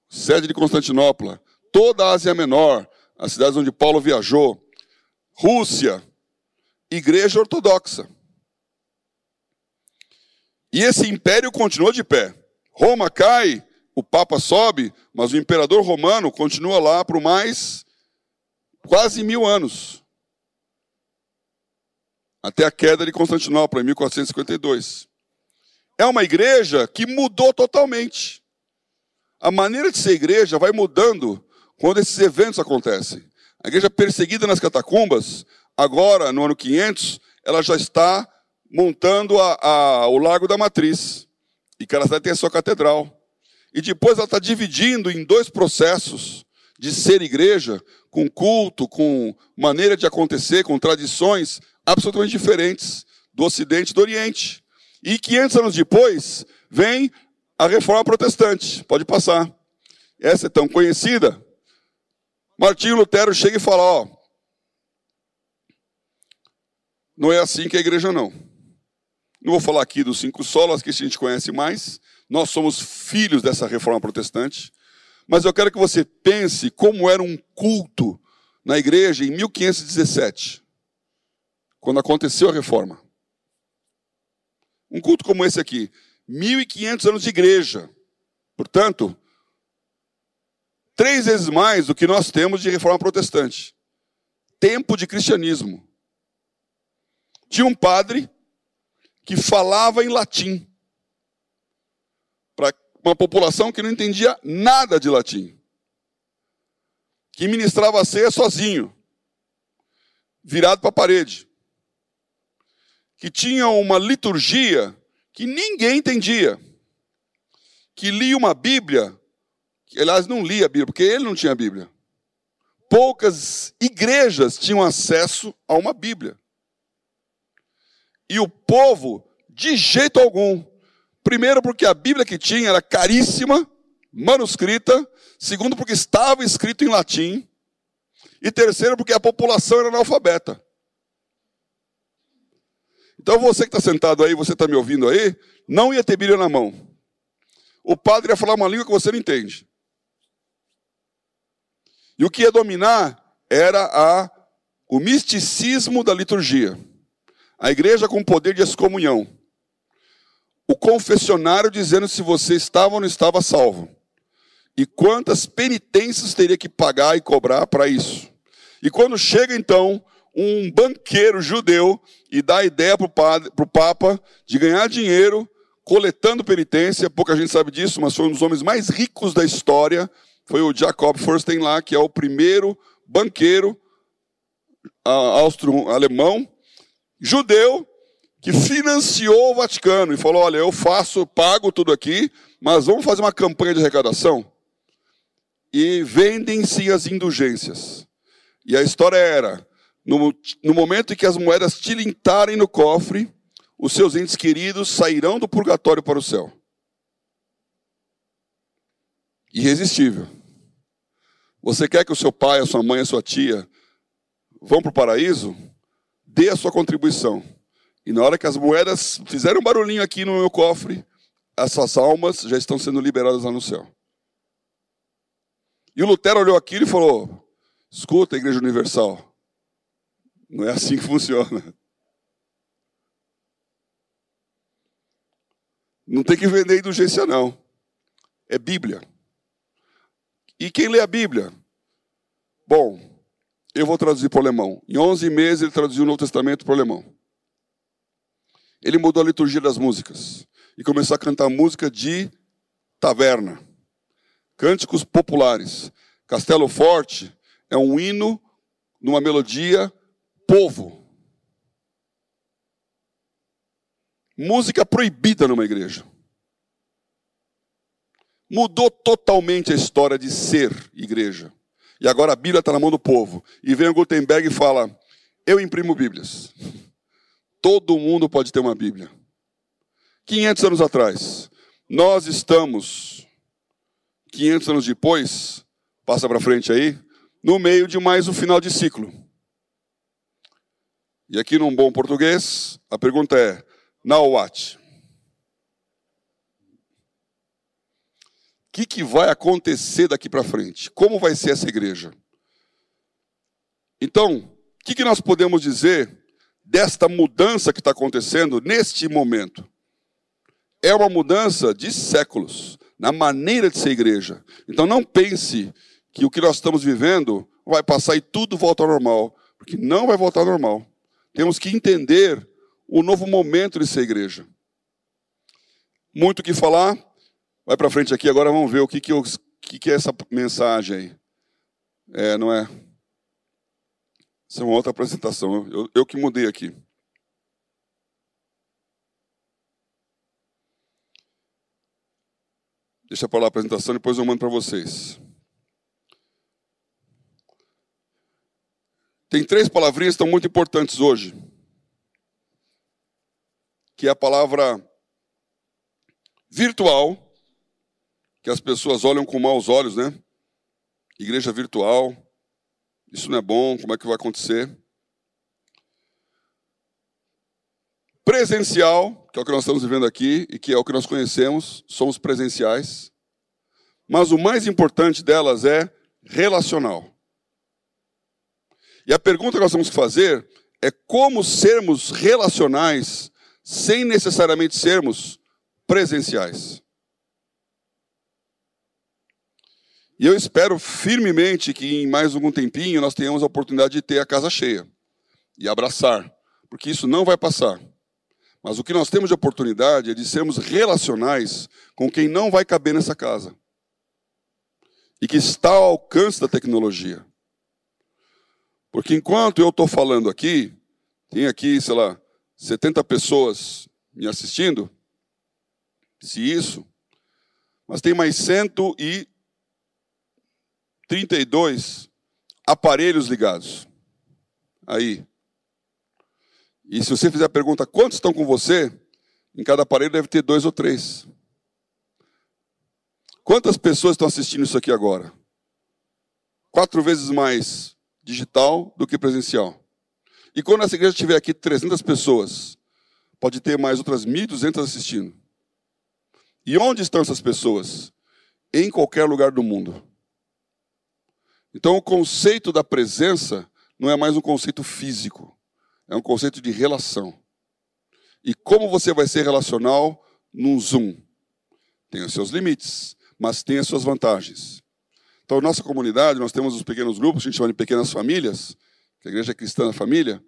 sede de Constantinopla, toda a Ásia Menor, as cidades onde Paulo viajou, Rússia, igreja ortodoxa. E esse império continuou de pé. Roma cai, o Papa sobe, mas o imperador romano continua lá por mais quase mil anos. Até a queda de Constantinopla, em 1452 é uma igreja que mudou totalmente. A maneira de ser igreja vai mudando quando esses eventos acontecem. A igreja perseguida nas catacumbas, agora, no ano 500, ela já está montando a, a, o Lago da Matriz. E Caraçá tem a sua catedral. E depois ela está dividindo em dois processos de ser igreja, com culto, com maneira de acontecer, com tradições absolutamente diferentes do Ocidente e do Oriente. E 500 anos depois, vem a reforma protestante. Pode passar. Essa é tão conhecida. Martinho Lutero chega e fala: Ó, não é assim que a igreja não. Não vou falar aqui dos cinco solas, que a gente conhece mais. Nós somos filhos dessa reforma protestante. Mas eu quero que você pense como era um culto na igreja em 1517, quando aconteceu a reforma. Um culto como esse aqui, 1500 anos de igreja. Portanto, três vezes mais do que nós temos de reforma protestante. Tempo de cristianismo. Tinha um padre que falava em latim para uma população que não entendia nada de latim, que ministrava a ceia sozinho, virado para a parede, que tinha uma liturgia que ninguém entendia, que lia uma Bíblia, aliás, não lia a Bíblia, porque ele não tinha Bíblia. Poucas igrejas tinham acesso a uma Bíblia. E o povo, de jeito algum. Primeiro, porque a Bíblia que tinha era caríssima, manuscrita. Segundo, porque estava escrito em latim. E terceiro, porque a população era analfabeta. Então você que está sentado aí, você está me ouvindo aí, não ia ter Bíblia na mão. O padre ia falar uma língua que você não entende. E o que ia dominar era a, o misticismo da liturgia. A igreja com poder de excomunhão. O confessionário dizendo se você estava ou não estava salvo. E quantas penitências teria que pagar e cobrar para isso. E quando chega então um banqueiro judeu e dá a ideia para o Papa de ganhar dinheiro coletando penitência, pouca gente sabe disso, mas foi um dos homens mais ricos da história, foi o Jacob Fursten lá, que é o primeiro banqueiro austro-alemão judeu que financiou o Vaticano e falou: olha, eu faço, pago tudo aqui, mas vamos fazer uma campanha de arrecadação. E vendem-se as indulgências. E a história era: no, no momento em que as moedas tilintarem no cofre, os seus entes queridos sairão do purgatório para o céu. Irresistível. Você quer que o seu pai, a sua mãe, a sua tia vão para o paraíso? dê a sua contribuição. E na hora que as moedas fizeram um barulhinho aqui no meu cofre, essas almas já estão sendo liberadas lá no céu. E o Lutero olhou aquilo e falou: Escuta, Igreja Universal, não é assim que funciona. Não tem que vender indulgência, não. É Bíblia. E quem lê a Bíblia? Bom, eu vou traduzir para o alemão. Em 11 meses ele traduziu o Novo Testamento para o alemão. Ele mudou a liturgia das músicas e começou a cantar música de taverna, cânticos populares. Castelo Forte é um hino numa melodia povo. Música proibida numa igreja. Mudou totalmente a história de ser igreja. E agora a Bíblia está na mão do povo. E vem o Gutenberg e fala: Eu imprimo Bíblias. Todo mundo pode ter uma Bíblia. 500 anos atrás, nós estamos, 500 anos depois, passa para frente aí, no meio de mais um final de ciclo. E aqui num bom português, a pergunta é: now what? que, que vai acontecer daqui para frente? Como vai ser essa igreja? Então, o que, que nós podemos dizer desta mudança que está acontecendo neste momento? É uma mudança de séculos na maneira de ser igreja. Então, não pense que o que nós estamos vivendo vai passar e tudo volta ao normal, porque não vai voltar ao normal. Temos que entender o novo momento de ser igreja. Muito o que falar, Vai para frente aqui, agora vamos ver o que, que, eu, que, que é essa mensagem aí. É, não é? Isso é uma outra apresentação. Eu, eu que mudei aqui. Deixa para lá a apresentação, depois eu mando para vocês. Tem três palavrinhas que estão muito importantes hoje. Que é a palavra virtual, que as pessoas olham com maus olhos, né? Igreja virtual, isso não é bom, como é que vai acontecer? Presencial, que é o que nós estamos vivendo aqui e que é o que nós conhecemos, somos presenciais. Mas o mais importante delas é relacional. E a pergunta que nós temos que fazer é como sermos relacionais sem necessariamente sermos presenciais. E eu espero firmemente que em mais algum tempinho nós tenhamos a oportunidade de ter a casa cheia e abraçar, porque isso não vai passar. Mas o que nós temos de oportunidade é de sermos relacionais com quem não vai caber nessa casa e que está ao alcance da tecnologia. Porque enquanto eu estou falando aqui, tem aqui, sei lá, 70 pessoas me assistindo, se isso, mas tem mais 132 aparelhos ligados. Aí. E se você fizer a pergunta, quantos estão com você? Em cada aparelho deve ter dois ou três. Quantas pessoas estão assistindo isso aqui agora? Quatro vezes mais digital do que presencial. E quando essa igreja tiver aqui 300 pessoas, pode ter mais outras 1.200 assistindo. E onde estão essas pessoas? Em qualquer lugar do mundo. Então, o conceito da presença não é mais um conceito físico, é um conceito de relação. E como você vai ser relacional num Zoom? Tem os seus limites, mas tem as suas vantagens. Então, nossa comunidade, nós temos os pequenos grupos, a gente chama de pequenas famílias, que a igreja é cristã na família,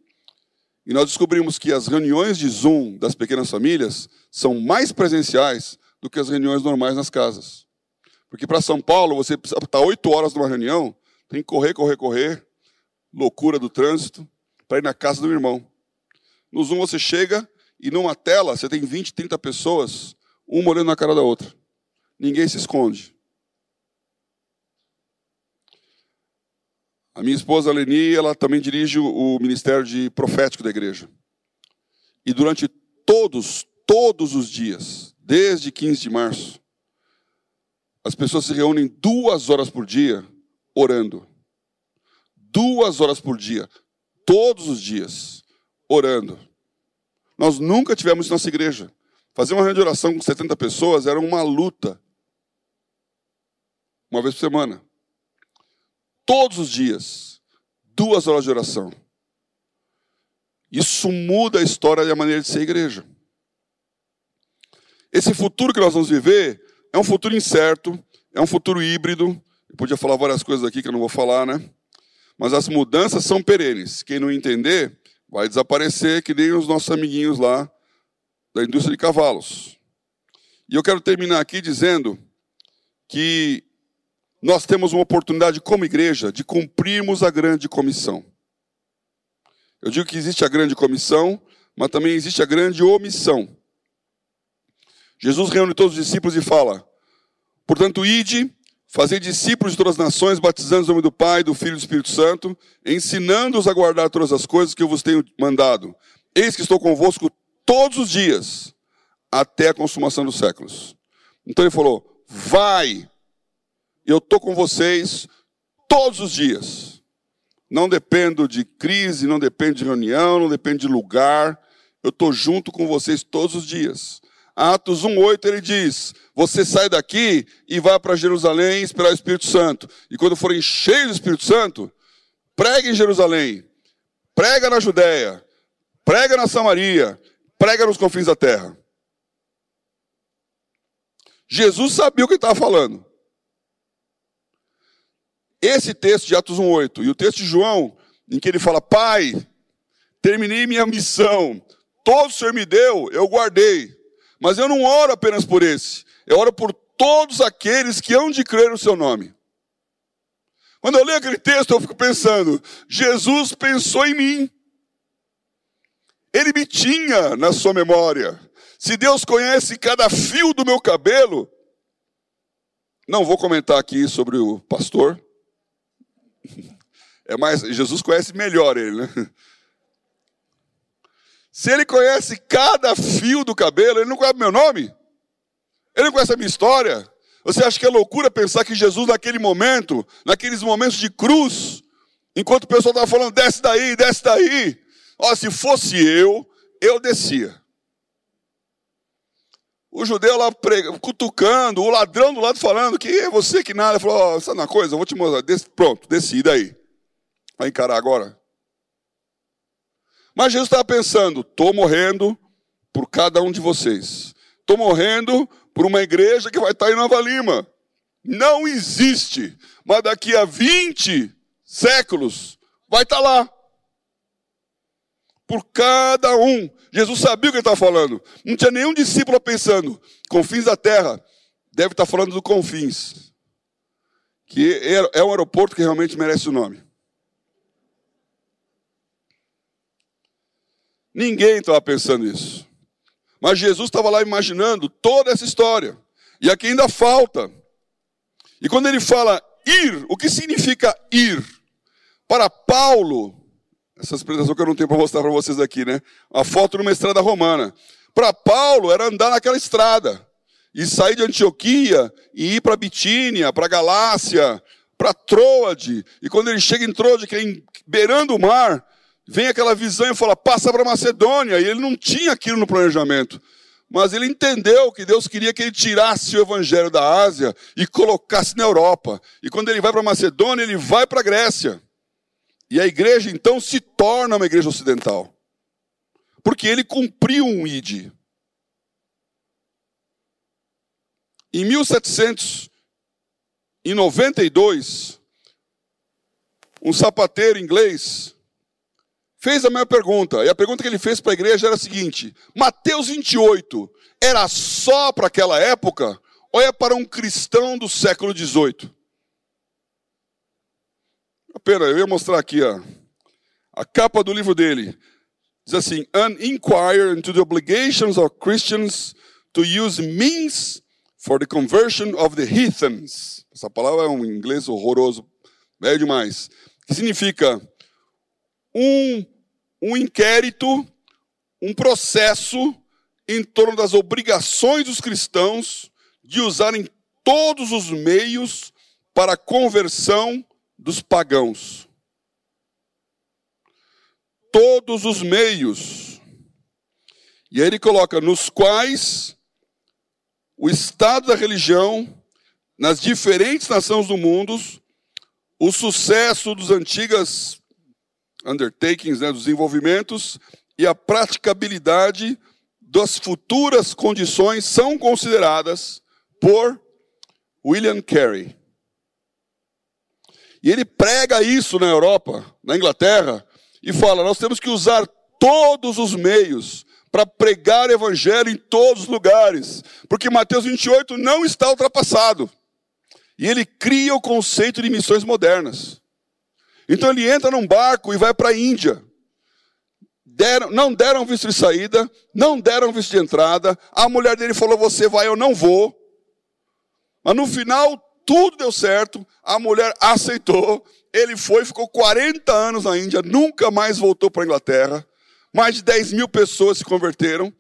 e nós descobrimos que as reuniões de Zoom das pequenas famílias são mais presenciais do que as reuniões normais nas casas. Porque para São Paulo, você precisa estar oito horas numa reunião, tem que correr, correr, correr, loucura do trânsito, para ir na casa do irmão. No Zoom você chega e numa tela você tem 20, 30 pessoas, uma olhando na cara da outra. Ninguém se esconde. A minha esposa Leni, ela também dirige o ministério de profético da igreja. E durante todos, todos os dias, desde 15 de março, as pessoas se reúnem duas horas por dia orando. Duas horas por dia, todos os dias, orando. Nós nunca tivemos isso na nossa igreja. Fazer uma reunião de oração com 70 pessoas era uma luta. Uma vez por semana todos os dias, duas horas de oração. Isso muda a história e a maneira de ser igreja. Esse futuro que nós vamos viver é um futuro incerto, é um futuro híbrido. Eu podia falar várias coisas aqui que eu não vou falar, né? Mas as mudanças são perenes. Quem não entender, vai desaparecer, que nem os nossos amiguinhos lá da indústria de cavalos. E eu quero terminar aqui dizendo que nós temos uma oportunidade como igreja de cumprirmos a grande comissão. Eu digo que existe a grande comissão, mas também existe a grande omissão. Jesus reúne todos os discípulos e fala: Portanto, ide, fazei discípulos de todas as nações, batizando os nome do Pai, do Filho e do Espírito Santo, ensinando-os a guardar todas as coisas que eu vos tenho mandado. Eis que estou convosco todos os dias, até a consumação dos séculos. Então ele falou: Vai, eu estou com vocês todos os dias. Não dependo de crise, não depende de reunião, não depende de lugar. Eu estou junto com vocês todos os dias. Atos 1,8 ele diz: Você sai daqui e vai para Jerusalém esperar o Espírito Santo. E quando forem cheios do Espírito Santo, prega em Jerusalém, prega na Judéia, prega na Samaria, prega nos confins da terra. Jesus sabia o que estava falando. Esse texto de Atos 1,8 e o texto de João, em que ele fala: Pai, terminei minha missão, todo o Senhor me deu, eu guardei. Mas eu não oro apenas por esse, eu oro por todos aqueles que hão de crer no seu nome. Quando eu leio aquele texto, eu fico pensando: Jesus pensou em mim. Ele me tinha na sua memória. Se Deus conhece cada fio do meu cabelo, não vou comentar aqui sobre o pastor. É mais, Jesus conhece melhor ele, né? Se ele conhece cada fio do cabelo, ele não conhece meu nome? Ele não conhece a minha história? Você acha que é loucura pensar que Jesus, naquele momento, naqueles momentos de cruz, enquanto o pessoal estava falando, desce daí, desce daí, ó, se fosse eu, eu descia. O judeu lá cutucando, o ladrão do lado falando que é você que nada. Falou: oh, sabe uma coisa? Eu vou te mostrar. Des, pronto, desci daí. Vai encarar agora. Mas Jesus estava pensando: estou morrendo por cada um de vocês. Estou morrendo por uma igreja que vai estar em Nova Lima. Não existe, mas daqui a 20 séculos vai estar lá por cada um. Jesus sabia o que ele estava falando. Não tinha nenhum discípulo pensando, confins da terra, deve estar falando do confins. Que é, um aeroporto que realmente merece o nome. Ninguém estava pensando isso. Mas Jesus estava lá imaginando toda essa história. E aqui ainda falta. E quando ele fala ir, o que significa ir? Para Paulo, essa expressão que eu não tenho para mostrar para vocês aqui, né? A foto numa estrada romana. Para Paulo era andar naquela estrada e sair de Antioquia e ir para Bitínia, para Galácia, para Troade. E quando ele chega em Troade, que é em, beirando o mar, vem aquela visão e fala: passa para Macedônia. E ele não tinha aquilo no planejamento. Mas ele entendeu que Deus queria que ele tirasse o evangelho da Ásia e colocasse na Europa. E quando ele vai para Macedônia, ele vai para Grécia. E a igreja então se torna uma igreja ocidental. Porque ele cumpriu um ID. Em 1792, um sapateiro inglês fez a mesma pergunta. E a pergunta que ele fez para a igreja era a seguinte: Mateus 28 era só para aquela época ou é para um cristão do século 18? A pena, eu ia mostrar aqui a, a capa do livro dele. Diz assim: An inquire into the obligations of Christians to use means for the conversion of the heathens. Essa palavra é um inglês horroroso, é demais. Que significa um, um inquérito, um processo em torno das obrigações dos cristãos de usarem todos os meios para a conversão dos pagãos. Todos os meios. E aí ele coloca nos quais o estado da religião nas diferentes nações do mundo, o sucesso dos antigas undertakings, né, dos desenvolvimentos e a praticabilidade das futuras condições são consideradas por William Carey. E ele prega isso na Europa, na Inglaterra, e fala: nós temos que usar todos os meios para pregar o evangelho em todos os lugares, porque Mateus 28 não está ultrapassado. E ele cria o conceito de missões modernas. Então ele entra num barco e vai para a Índia. Deram, não deram visto de saída, não deram visto de entrada. A mulher dele falou: Você vai, eu não vou. Mas no final, tudo deu certo, a mulher aceitou, ele foi, ficou 40 anos na Índia, nunca mais voltou para a Inglaterra. Mais de 10 mil pessoas se converteram,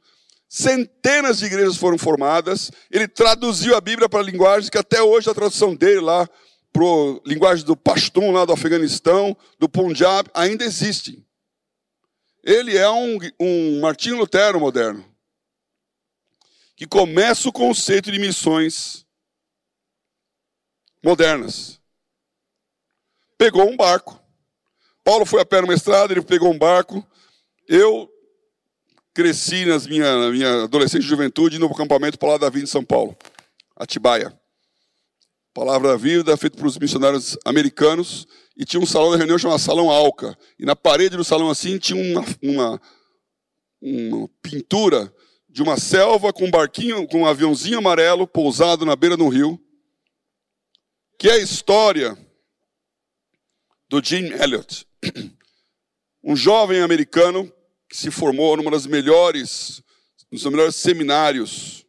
centenas de igrejas foram formadas. Ele traduziu a Bíblia para linguagens que até hoje a tradução dele lá para linguagem do Pashtun, lá do Afeganistão, do Punjab, ainda existe. Ele é um, um Martinho Lutero moderno, que começa o conceito de missões modernas. Pegou um barco. Paulo foi a pé numa estrada, ele pegou um barco. Eu cresci nas minha, na minha adolescência e juventude no acampamento para lá da Vinda de São Paulo, Atibaia. Palavra da Vida, feito por os missionários americanos. E tinha um salão de reunião chamado Salão Alca. E na parede do salão assim tinha uma, uma, uma pintura de uma selva com um barquinho, com um aviãozinho amarelo pousado na beira de um rio que é a história do Jim Elliot, [CLEARS THROAT] um jovem americano que se formou numa das melhores, nos melhores seminários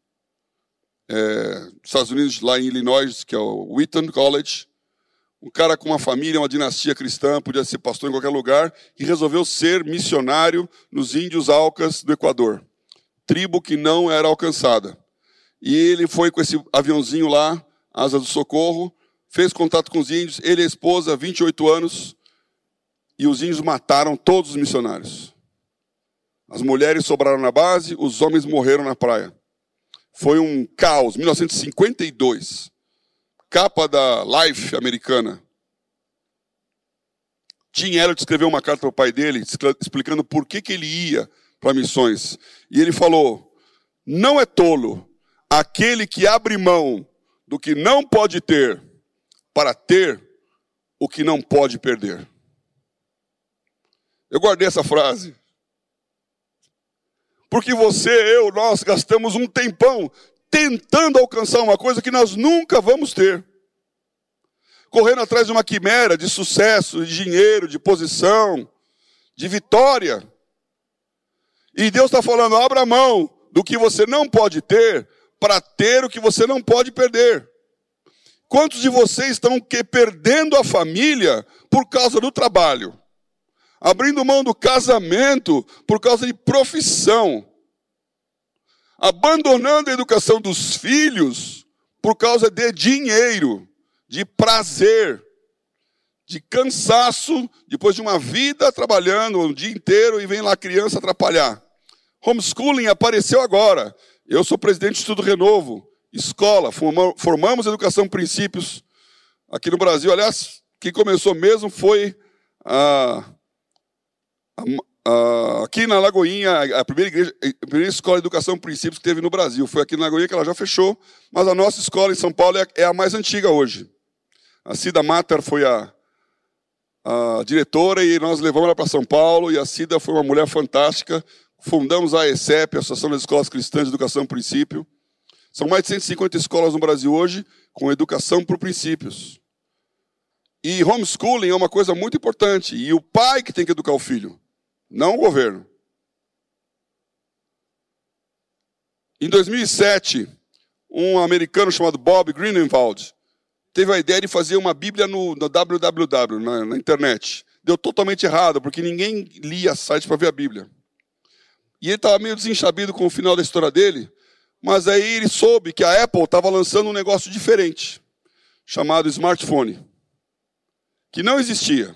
é, dos Estados Unidos, lá em Illinois, que é o Wheaton College. Um cara com uma família, uma dinastia cristã, podia ser pastor em qualquer lugar, e resolveu ser missionário nos índios Alcas do Equador, tribo que não era alcançada. E ele foi com esse aviãozinho lá, Asa do Socorro, fez contato com os índios, ele e a esposa, 28 anos, e os índios mataram todos os missionários. As mulheres sobraram na base, os homens morreram na praia. Foi um caos, 1952. Capa da Life americana. Tim Elliott escreveu uma carta para o pai dele, explicando por que, que ele ia para missões. E ele falou: Não é tolo aquele que abre mão do que não pode ter para ter o que não pode perder. Eu guardei essa frase. Porque você, eu, nós gastamos um tempão tentando alcançar uma coisa que nós nunca vamos ter. Correndo atrás de uma quimera de sucesso, de dinheiro, de posição, de vitória. E Deus está falando: abra mão do que você não pode ter para ter o que você não pode perder. Quantos de vocês estão que, perdendo a família por causa do trabalho? abrindo mão do casamento por causa de profissão, abandonando a educação dos filhos por causa de dinheiro, de prazer, de cansaço, depois de uma vida trabalhando o dia inteiro e vem lá a criança atrapalhar. Homeschooling apareceu agora. Eu sou presidente do Estudo Renovo, escola, formamos educação princípios aqui no Brasil. Aliás, quem começou mesmo foi a aqui na Lagoinha, a primeira, igreja, a primeira escola de educação princípios que teve no Brasil. Foi aqui na Lagoinha que ela já fechou, mas a nossa escola em São Paulo é, é a mais antiga hoje. A Cida Mater foi a, a diretora e nós levamos ela para São Paulo e a Cida foi uma mulher fantástica. Fundamos a ESEP, a Associação das Escolas Cristãs de Educação Princípio. São mais de 150 escolas no Brasil hoje com educação por princípios. E homeschooling é uma coisa muito importante. E o pai que tem que educar o filho não o governo. Em 2007, um americano chamado Bob Greenwald teve a ideia de fazer uma Bíblia no, no www, na, na, internet. Deu totalmente errado, porque ninguém lia sites para ver a Bíblia. E ele estava meio desenchabido com o final da história dele, mas aí ele soube que a Apple estava lançando um negócio diferente, chamado smartphone, que não existia.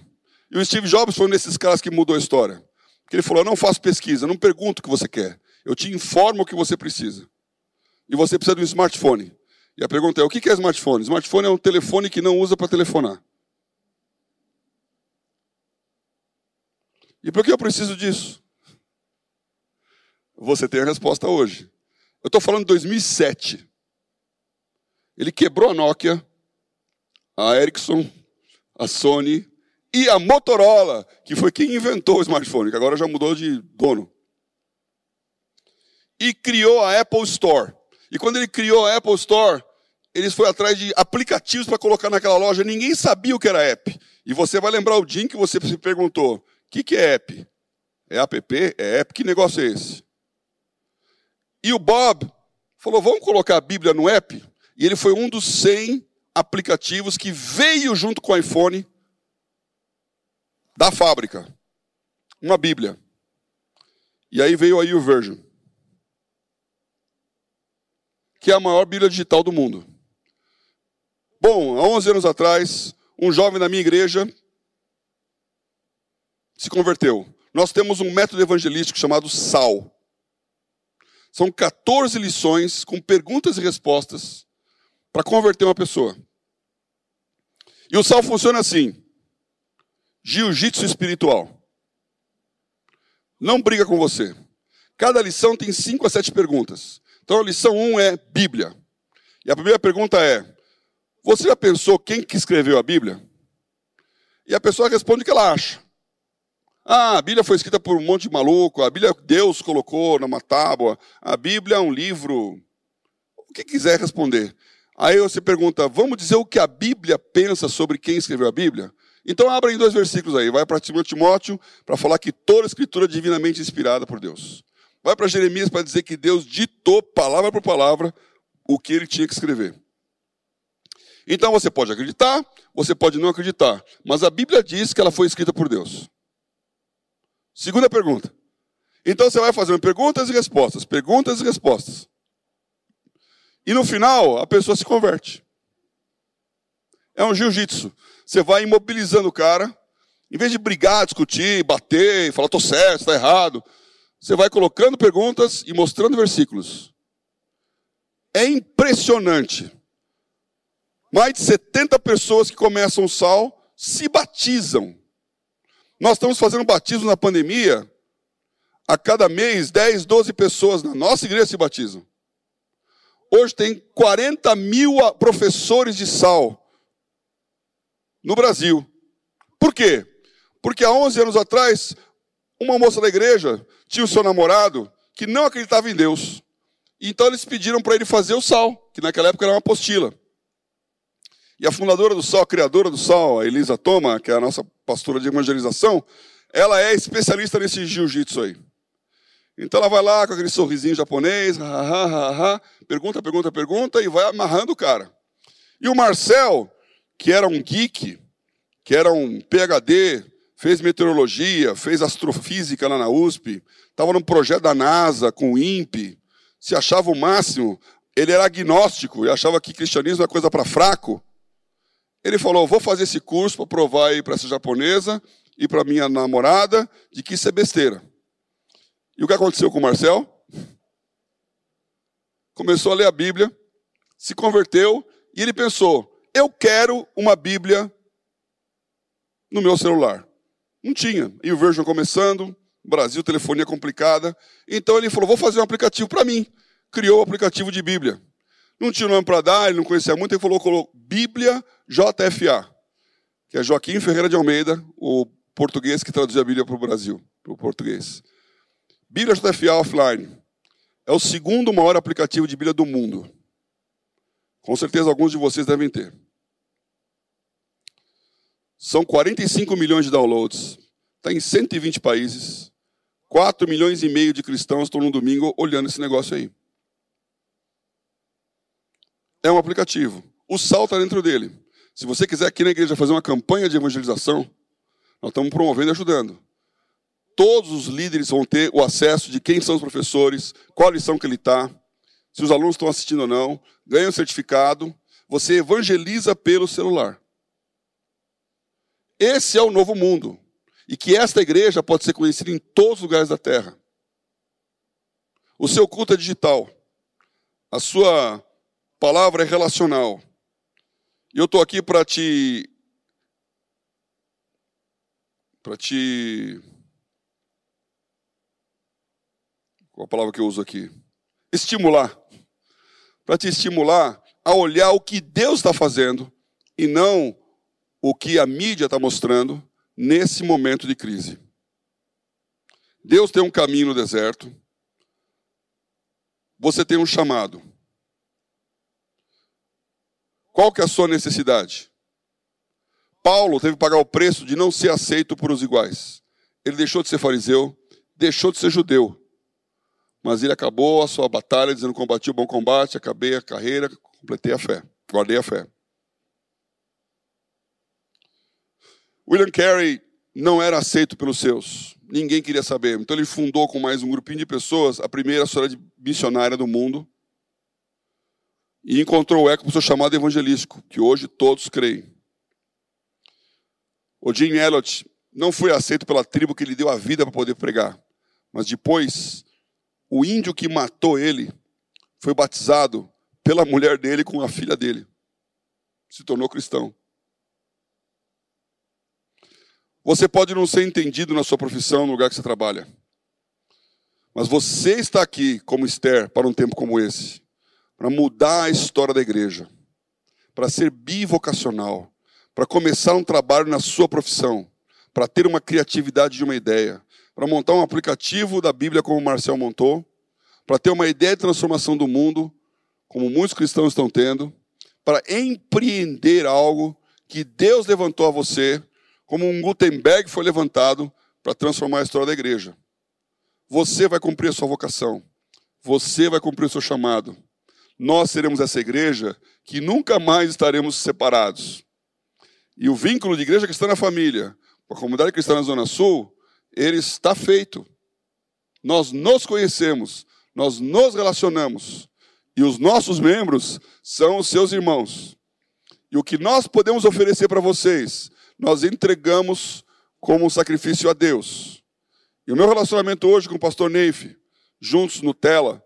E o Steve Jobs foi um desses caras que mudou a história. Porque ele falou: eu não faço pesquisa, não pergunto o que você quer. Eu te informo o que você precisa. E você precisa de um smartphone. E a pergunta é: o que é smartphone? Smartphone é um telefone que não usa para telefonar. E por que eu preciso disso? Você tem a resposta hoje. Eu estou falando de 2007. Ele quebrou a Nokia, a Ericsson, a Sony, e a Motorola, que foi quem inventou o smartphone, que agora já mudou de dono. E criou a Apple Store. E quando ele criou a Apple Store, eles foram atrás de aplicativos para colocar naquela loja. Ninguém sabia o que era app. E você vai lembrar o dia em que você se perguntou: o que, que é app? É app? É app? Que negócio é esse? E o Bob falou: vamos colocar a Bíblia no app? E ele foi um dos 100 aplicativos que veio junto com o iPhone da fábrica. Uma Bíblia. E aí veio aí o Version. Que é a maior Bíblia digital do mundo. Bom, há 11 anos atrás, um jovem da minha igreja se converteu. Nós temos um método evangelístico chamado SAL. São 14 lições com perguntas e respostas para converter uma pessoa. E o SAL funciona assim: jiu-jitsu espiritual. Não briga com você. Cada lição tem cinco a sete perguntas. Então a lição um é Bíblia. E a primeira pergunta é: Você já pensou quem que escreveu a Bíblia? E a pessoa responde o que ela acha. Ah, a Bíblia foi escrita por um monte de maluco, a Bíblia Deus colocou numa tábua, a Bíblia é um livro. O que quiser responder. Aí você pergunta: Vamos dizer o que a Bíblia pensa sobre quem escreveu a Bíblia? Então abra em dois versículos aí. Vai para Timóteo para falar que toda escritura é divinamente inspirada por Deus. Vai para Jeremias para dizer que Deus ditou palavra por palavra o que ele tinha que escrever. Então você pode acreditar, você pode não acreditar, mas a Bíblia diz que ela foi escrita por Deus. Segunda pergunta. Então você vai fazendo perguntas e respostas, perguntas e respostas. E no final, a pessoa se converte. É um jiu-jitsu. Você vai imobilizando o cara, em vez de brigar, discutir, bater, falar, estou certo, está errado, você vai colocando perguntas e mostrando versículos. É impressionante mais de 70 pessoas que começam o sal se batizam. Nós estamos fazendo batismo na pandemia. A cada mês, 10, 12 pessoas na nossa igreja se batizam. Hoje tem 40 mil professores de sal no Brasil. Por quê? Porque há 11 anos atrás, uma moça da igreja tinha o seu namorado que não acreditava em Deus. Então eles pediram para ele fazer o sal, que naquela época era uma apostila. E a fundadora do Sol, a criadora do Sol, a Elisa Toma, que é a nossa pastora de evangelização, ela é especialista nesse jiu-jitsu aí. Então ela vai lá com aquele sorrisinho japonês, ha, ha, ha, pergunta, pergunta, pergunta, e vai amarrando o cara. E o Marcel, que era um geek, que era um PhD, fez meteorologia, fez astrofísica lá na USP, estava num projeto da NASA com o INPE, se achava o máximo, ele era agnóstico e achava que cristianismo é coisa para fraco. Ele falou: vou fazer esse curso para provar aí para essa japonesa e para minha namorada de que isso é besteira. E o que aconteceu com o Marcel? Começou a ler a Bíblia, se converteu e ele pensou: eu quero uma Bíblia no meu celular. Não tinha. E o Version começando, Brasil, telefonia complicada. Então ele falou: vou fazer um aplicativo para mim. Criou o um aplicativo de Bíblia. Não tinha nome para dar, ele não conhecia muito, ele falou, colocou Bíblia JFA, que é Joaquim Ferreira de Almeida, o português que traduziu a Bíblia para o Brasil, para o português. Bíblia JFA Offline é o segundo maior aplicativo de Bíblia do mundo. Com certeza alguns de vocês devem ter. São 45 milhões de downloads. Está em 120 países. 4 milhões e meio de cristãos estão no domingo olhando esse negócio aí é um aplicativo. O sal está dentro dele. Se você quiser aqui na igreja fazer uma campanha de evangelização, nós estamos promovendo e ajudando. Todos os líderes vão ter o acesso de quem são os professores, qual lição que ele está, se os alunos estão assistindo ou não, ganha um certificado, você evangeliza pelo celular. Esse é o novo mundo. E que esta igreja pode ser conhecida em todos os lugares da terra. O seu culto é digital. A sua palavra é relacional. E eu estou aqui para te. Para te. Qual a palavra que eu uso aqui? Estimular. Para te estimular a olhar o que Deus está fazendo e não o que a mídia está mostrando nesse momento de crise. Deus tem um caminho no deserto. Você tem um chamado. Qual que é a sua necessidade? Paulo teve que pagar o preço de não ser aceito por os iguais. Ele deixou de ser fariseu, deixou de ser judeu. Mas ele acabou a sua batalha dizendo: combati o bom combate, acabei a carreira, completei a fé, guardei a fé. William Carey não era aceito pelos seus. Ninguém queria saber. Então ele fundou com mais um grupinho de pessoas a primeira sociedade missionária do mundo e encontrou o eco para o seu chamado evangelístico, que hoje todos creem. O Jim Elliot não foi aceito pela tribo que lhe deu a vida para poder pregar, mas depois o índio que matou ele foi batizado pela mulher dele com a filha dele. Se tornou cristão. Você pode não ser entendido na sua profissão, no lugar que você trabalha. Mas você está aqui como Esther para um tempo como esse para mudar a história da igreja, para ser bivocacional, para começar um trabalho na sua profissão, para ter uma criatividade de uma ideia, para montar um aplicativo da Bíblia como o Marcel montou, para ter uma ideia de transformação do mundo, como muitos cristãos estão tendo, para empreender algo que Deus levantou a você como um Gutenberg foi levantado para transformar a história da igreja. Você vai cumprir a sua vocação. Você vai cumprir o seu chamado. Nós seremos essa igreja que nunca mais estaremos separados. E o vínculo de igreja cristã na família, com a comunidade cristã na Zona Sul, ele está feito. Nós nos conhecemos, nós nos relacionamos. E os nossos membros são os seus irmãos. E o que nós podemos oferecer para vocês, nós entregamos como um sacrifício a Deus. E o meu relacionamento hoje com o pastor Neif, juntos no Tela,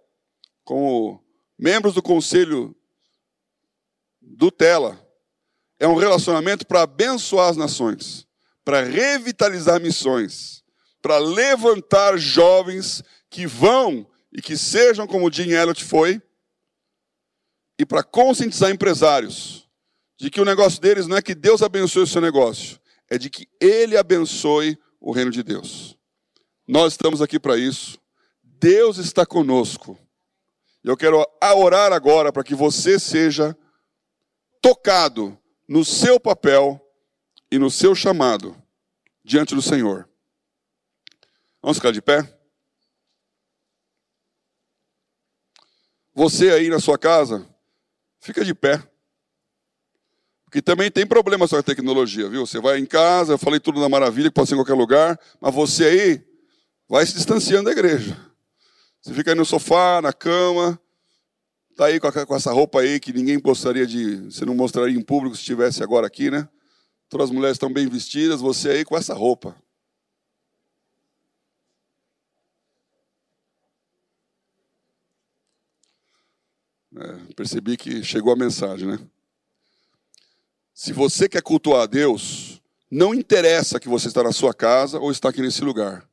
como membros do conselho do Tela, é um relacionamento para abençoar as nações, para revitalizar missões, para levantar jovens que vão e que sejam como o Jim Elliot foi, e para conscientizar empresários de que o negócio deles não é que Deus abençoe o seu negócio, é de que Ele abençoe o reino de Deus. Nós estamos aqui para isso. Deus está conosco. Eu quero orar agora para que você seja tocado no seu papel e no seu chamado diante do Senhor. Vamos ficar de pé? Você aí na sua casa, fica de pé. Porque também tem problema com a tecnologia, viu? Você vai em casa, eu falei tudo na maravilha, que pode ser em qualquer lugar, mas você aí vai se distanciando da igreja. Você fica aí no sofá, na cama, tá aí com, essa roupa aí que ninguém gostaria de. Você não mostraria em público se estivesse agora aqui, né? Todas as mulheres estão bem vestidas, você aí com essa roupa. É, percebi que chegou a mensagem, né? Se você quer cultuar a Deus, não interessa que você está na sua casa ou está aqui nesse lugar.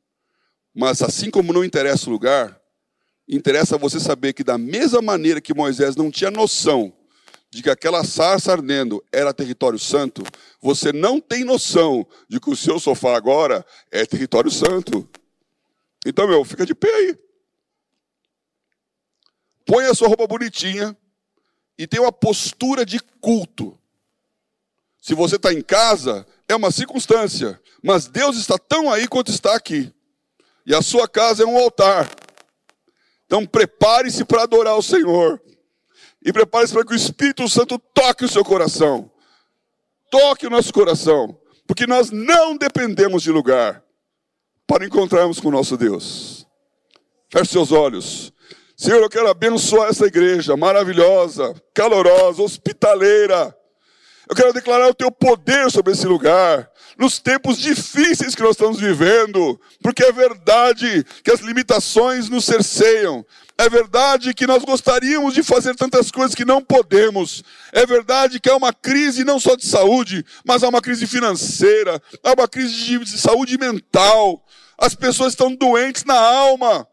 Mas assim como não interessa o lugar, interessa você saber que da mesma maneira que Moisés não tinha noção de que aquela sarça ardendo era território santo, você não tem noção de que o seu sofá agora é território santo. Então, meu, fica de pé aí. Põe a sua roupa bonitinha e tem uma postura de culto. Se você está em casa, é uma circunstância, mas Deus está tão aí quanto está aqui. E a sua casa é um altar. Então prepare-se para adorar o Senhor. E prepare-se para que o Espírito Santo toque o seu coração. Toque o nosso coração. Porque nós não dependemos de lugar para encontrarmos com o nosso Deus. Feche seus olhos. Senhor, eu quero abençoar essa igreja maravilhosa, calorosa, hospitaleira eu quero declarar o teu poder sobre esse lugar, nos tempos difíceis que nós estamos vivendo, porque é verdade que as limitações nos cerceiam, é verdade que nós gostaríamos de fazer tantas coisas que não podemos. É verdade que há uma crise não só de saúde, mas há uma crise financeira, há uma crise de saúde mental. As pessoas estão doentes na alma.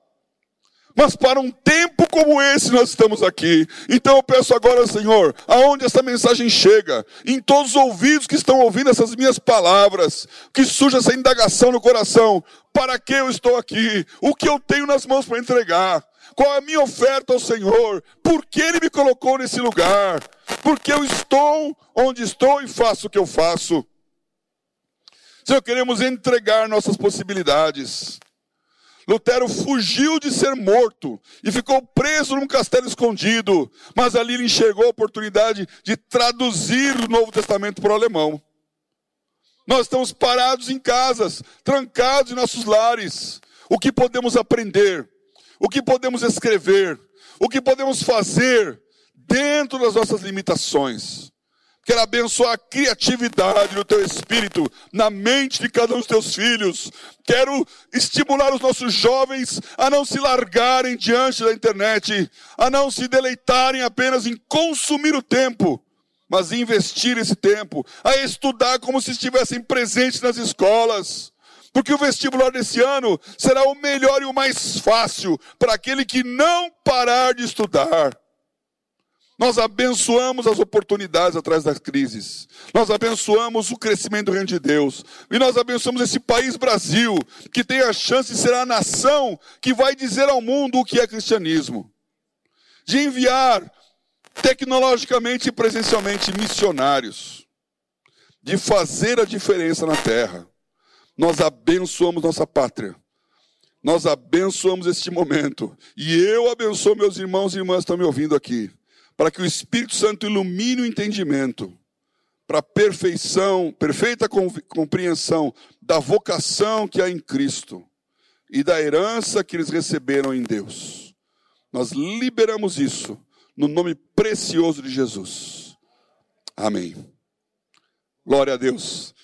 Mas para um tempo como esse nós estamos aqui. Então eu peço agora, Senhor, aonde essa mensagem chega, em todos os ouvidos que estão ouvindo essas minhas palavras, que surja essa indagação no coração: para que eu estou aqui? O que eu tenho nas mãos para entregar? Qual a minha oferta ao Senhor? Por que Ele me colocou nesse lugar? Porque eu estou onde estou e faço o que eu faço. Senhor, queremos entregar nossas possibilidades. Lutero fugiu de ser morto e ficou preso num castelo escondido, mas ali ele enxergou a oportunidade de traduzir o Novo Testamento para o alemão. Nós estamos parados em casas, trancados em nossos lares. O que podemos aprender? O que podemos escrever? O que podemos fazer dentro das nossas limitações? Quero abençoar a criatividade do teu espírito na mente de cada um dos teus filhos. Quero estimular os nossos jovens a não se largarem diante da internet, a não se deleitarem apenas em consumir o tempo, mas investir esse tempo, a estudar como se estivessem presentes nas escolas. Porque o vestibular desse ano será o melhor e o mais fácil para aquele que não parar de estudar. Nós abençoamos as oportunidades atrás das crises. Nós abençoamos o crescimento do reino de Deus. E nós abençoamos esse país Brasil, que tem a chance de ser a nação que vai dizer ao mundo o que é cristianismo. De enviar tecnologicamente e presencialmente missionários. de fazer a diferença na terra. Nós abençoamos nossa pátria. Nós abençoamos este momento. E eu abençoo meus irmãos e irmãs que estão me ouvindo aqui. Para que o Espírito Santo ilumine o entendimento. Para a perfeição, perfeita compreensão da vocação que há em Cristo. E da herança que eles receberam em Deus. Nós liberamos isso no nome precioso de Jesus. Amém. Glória a Deus.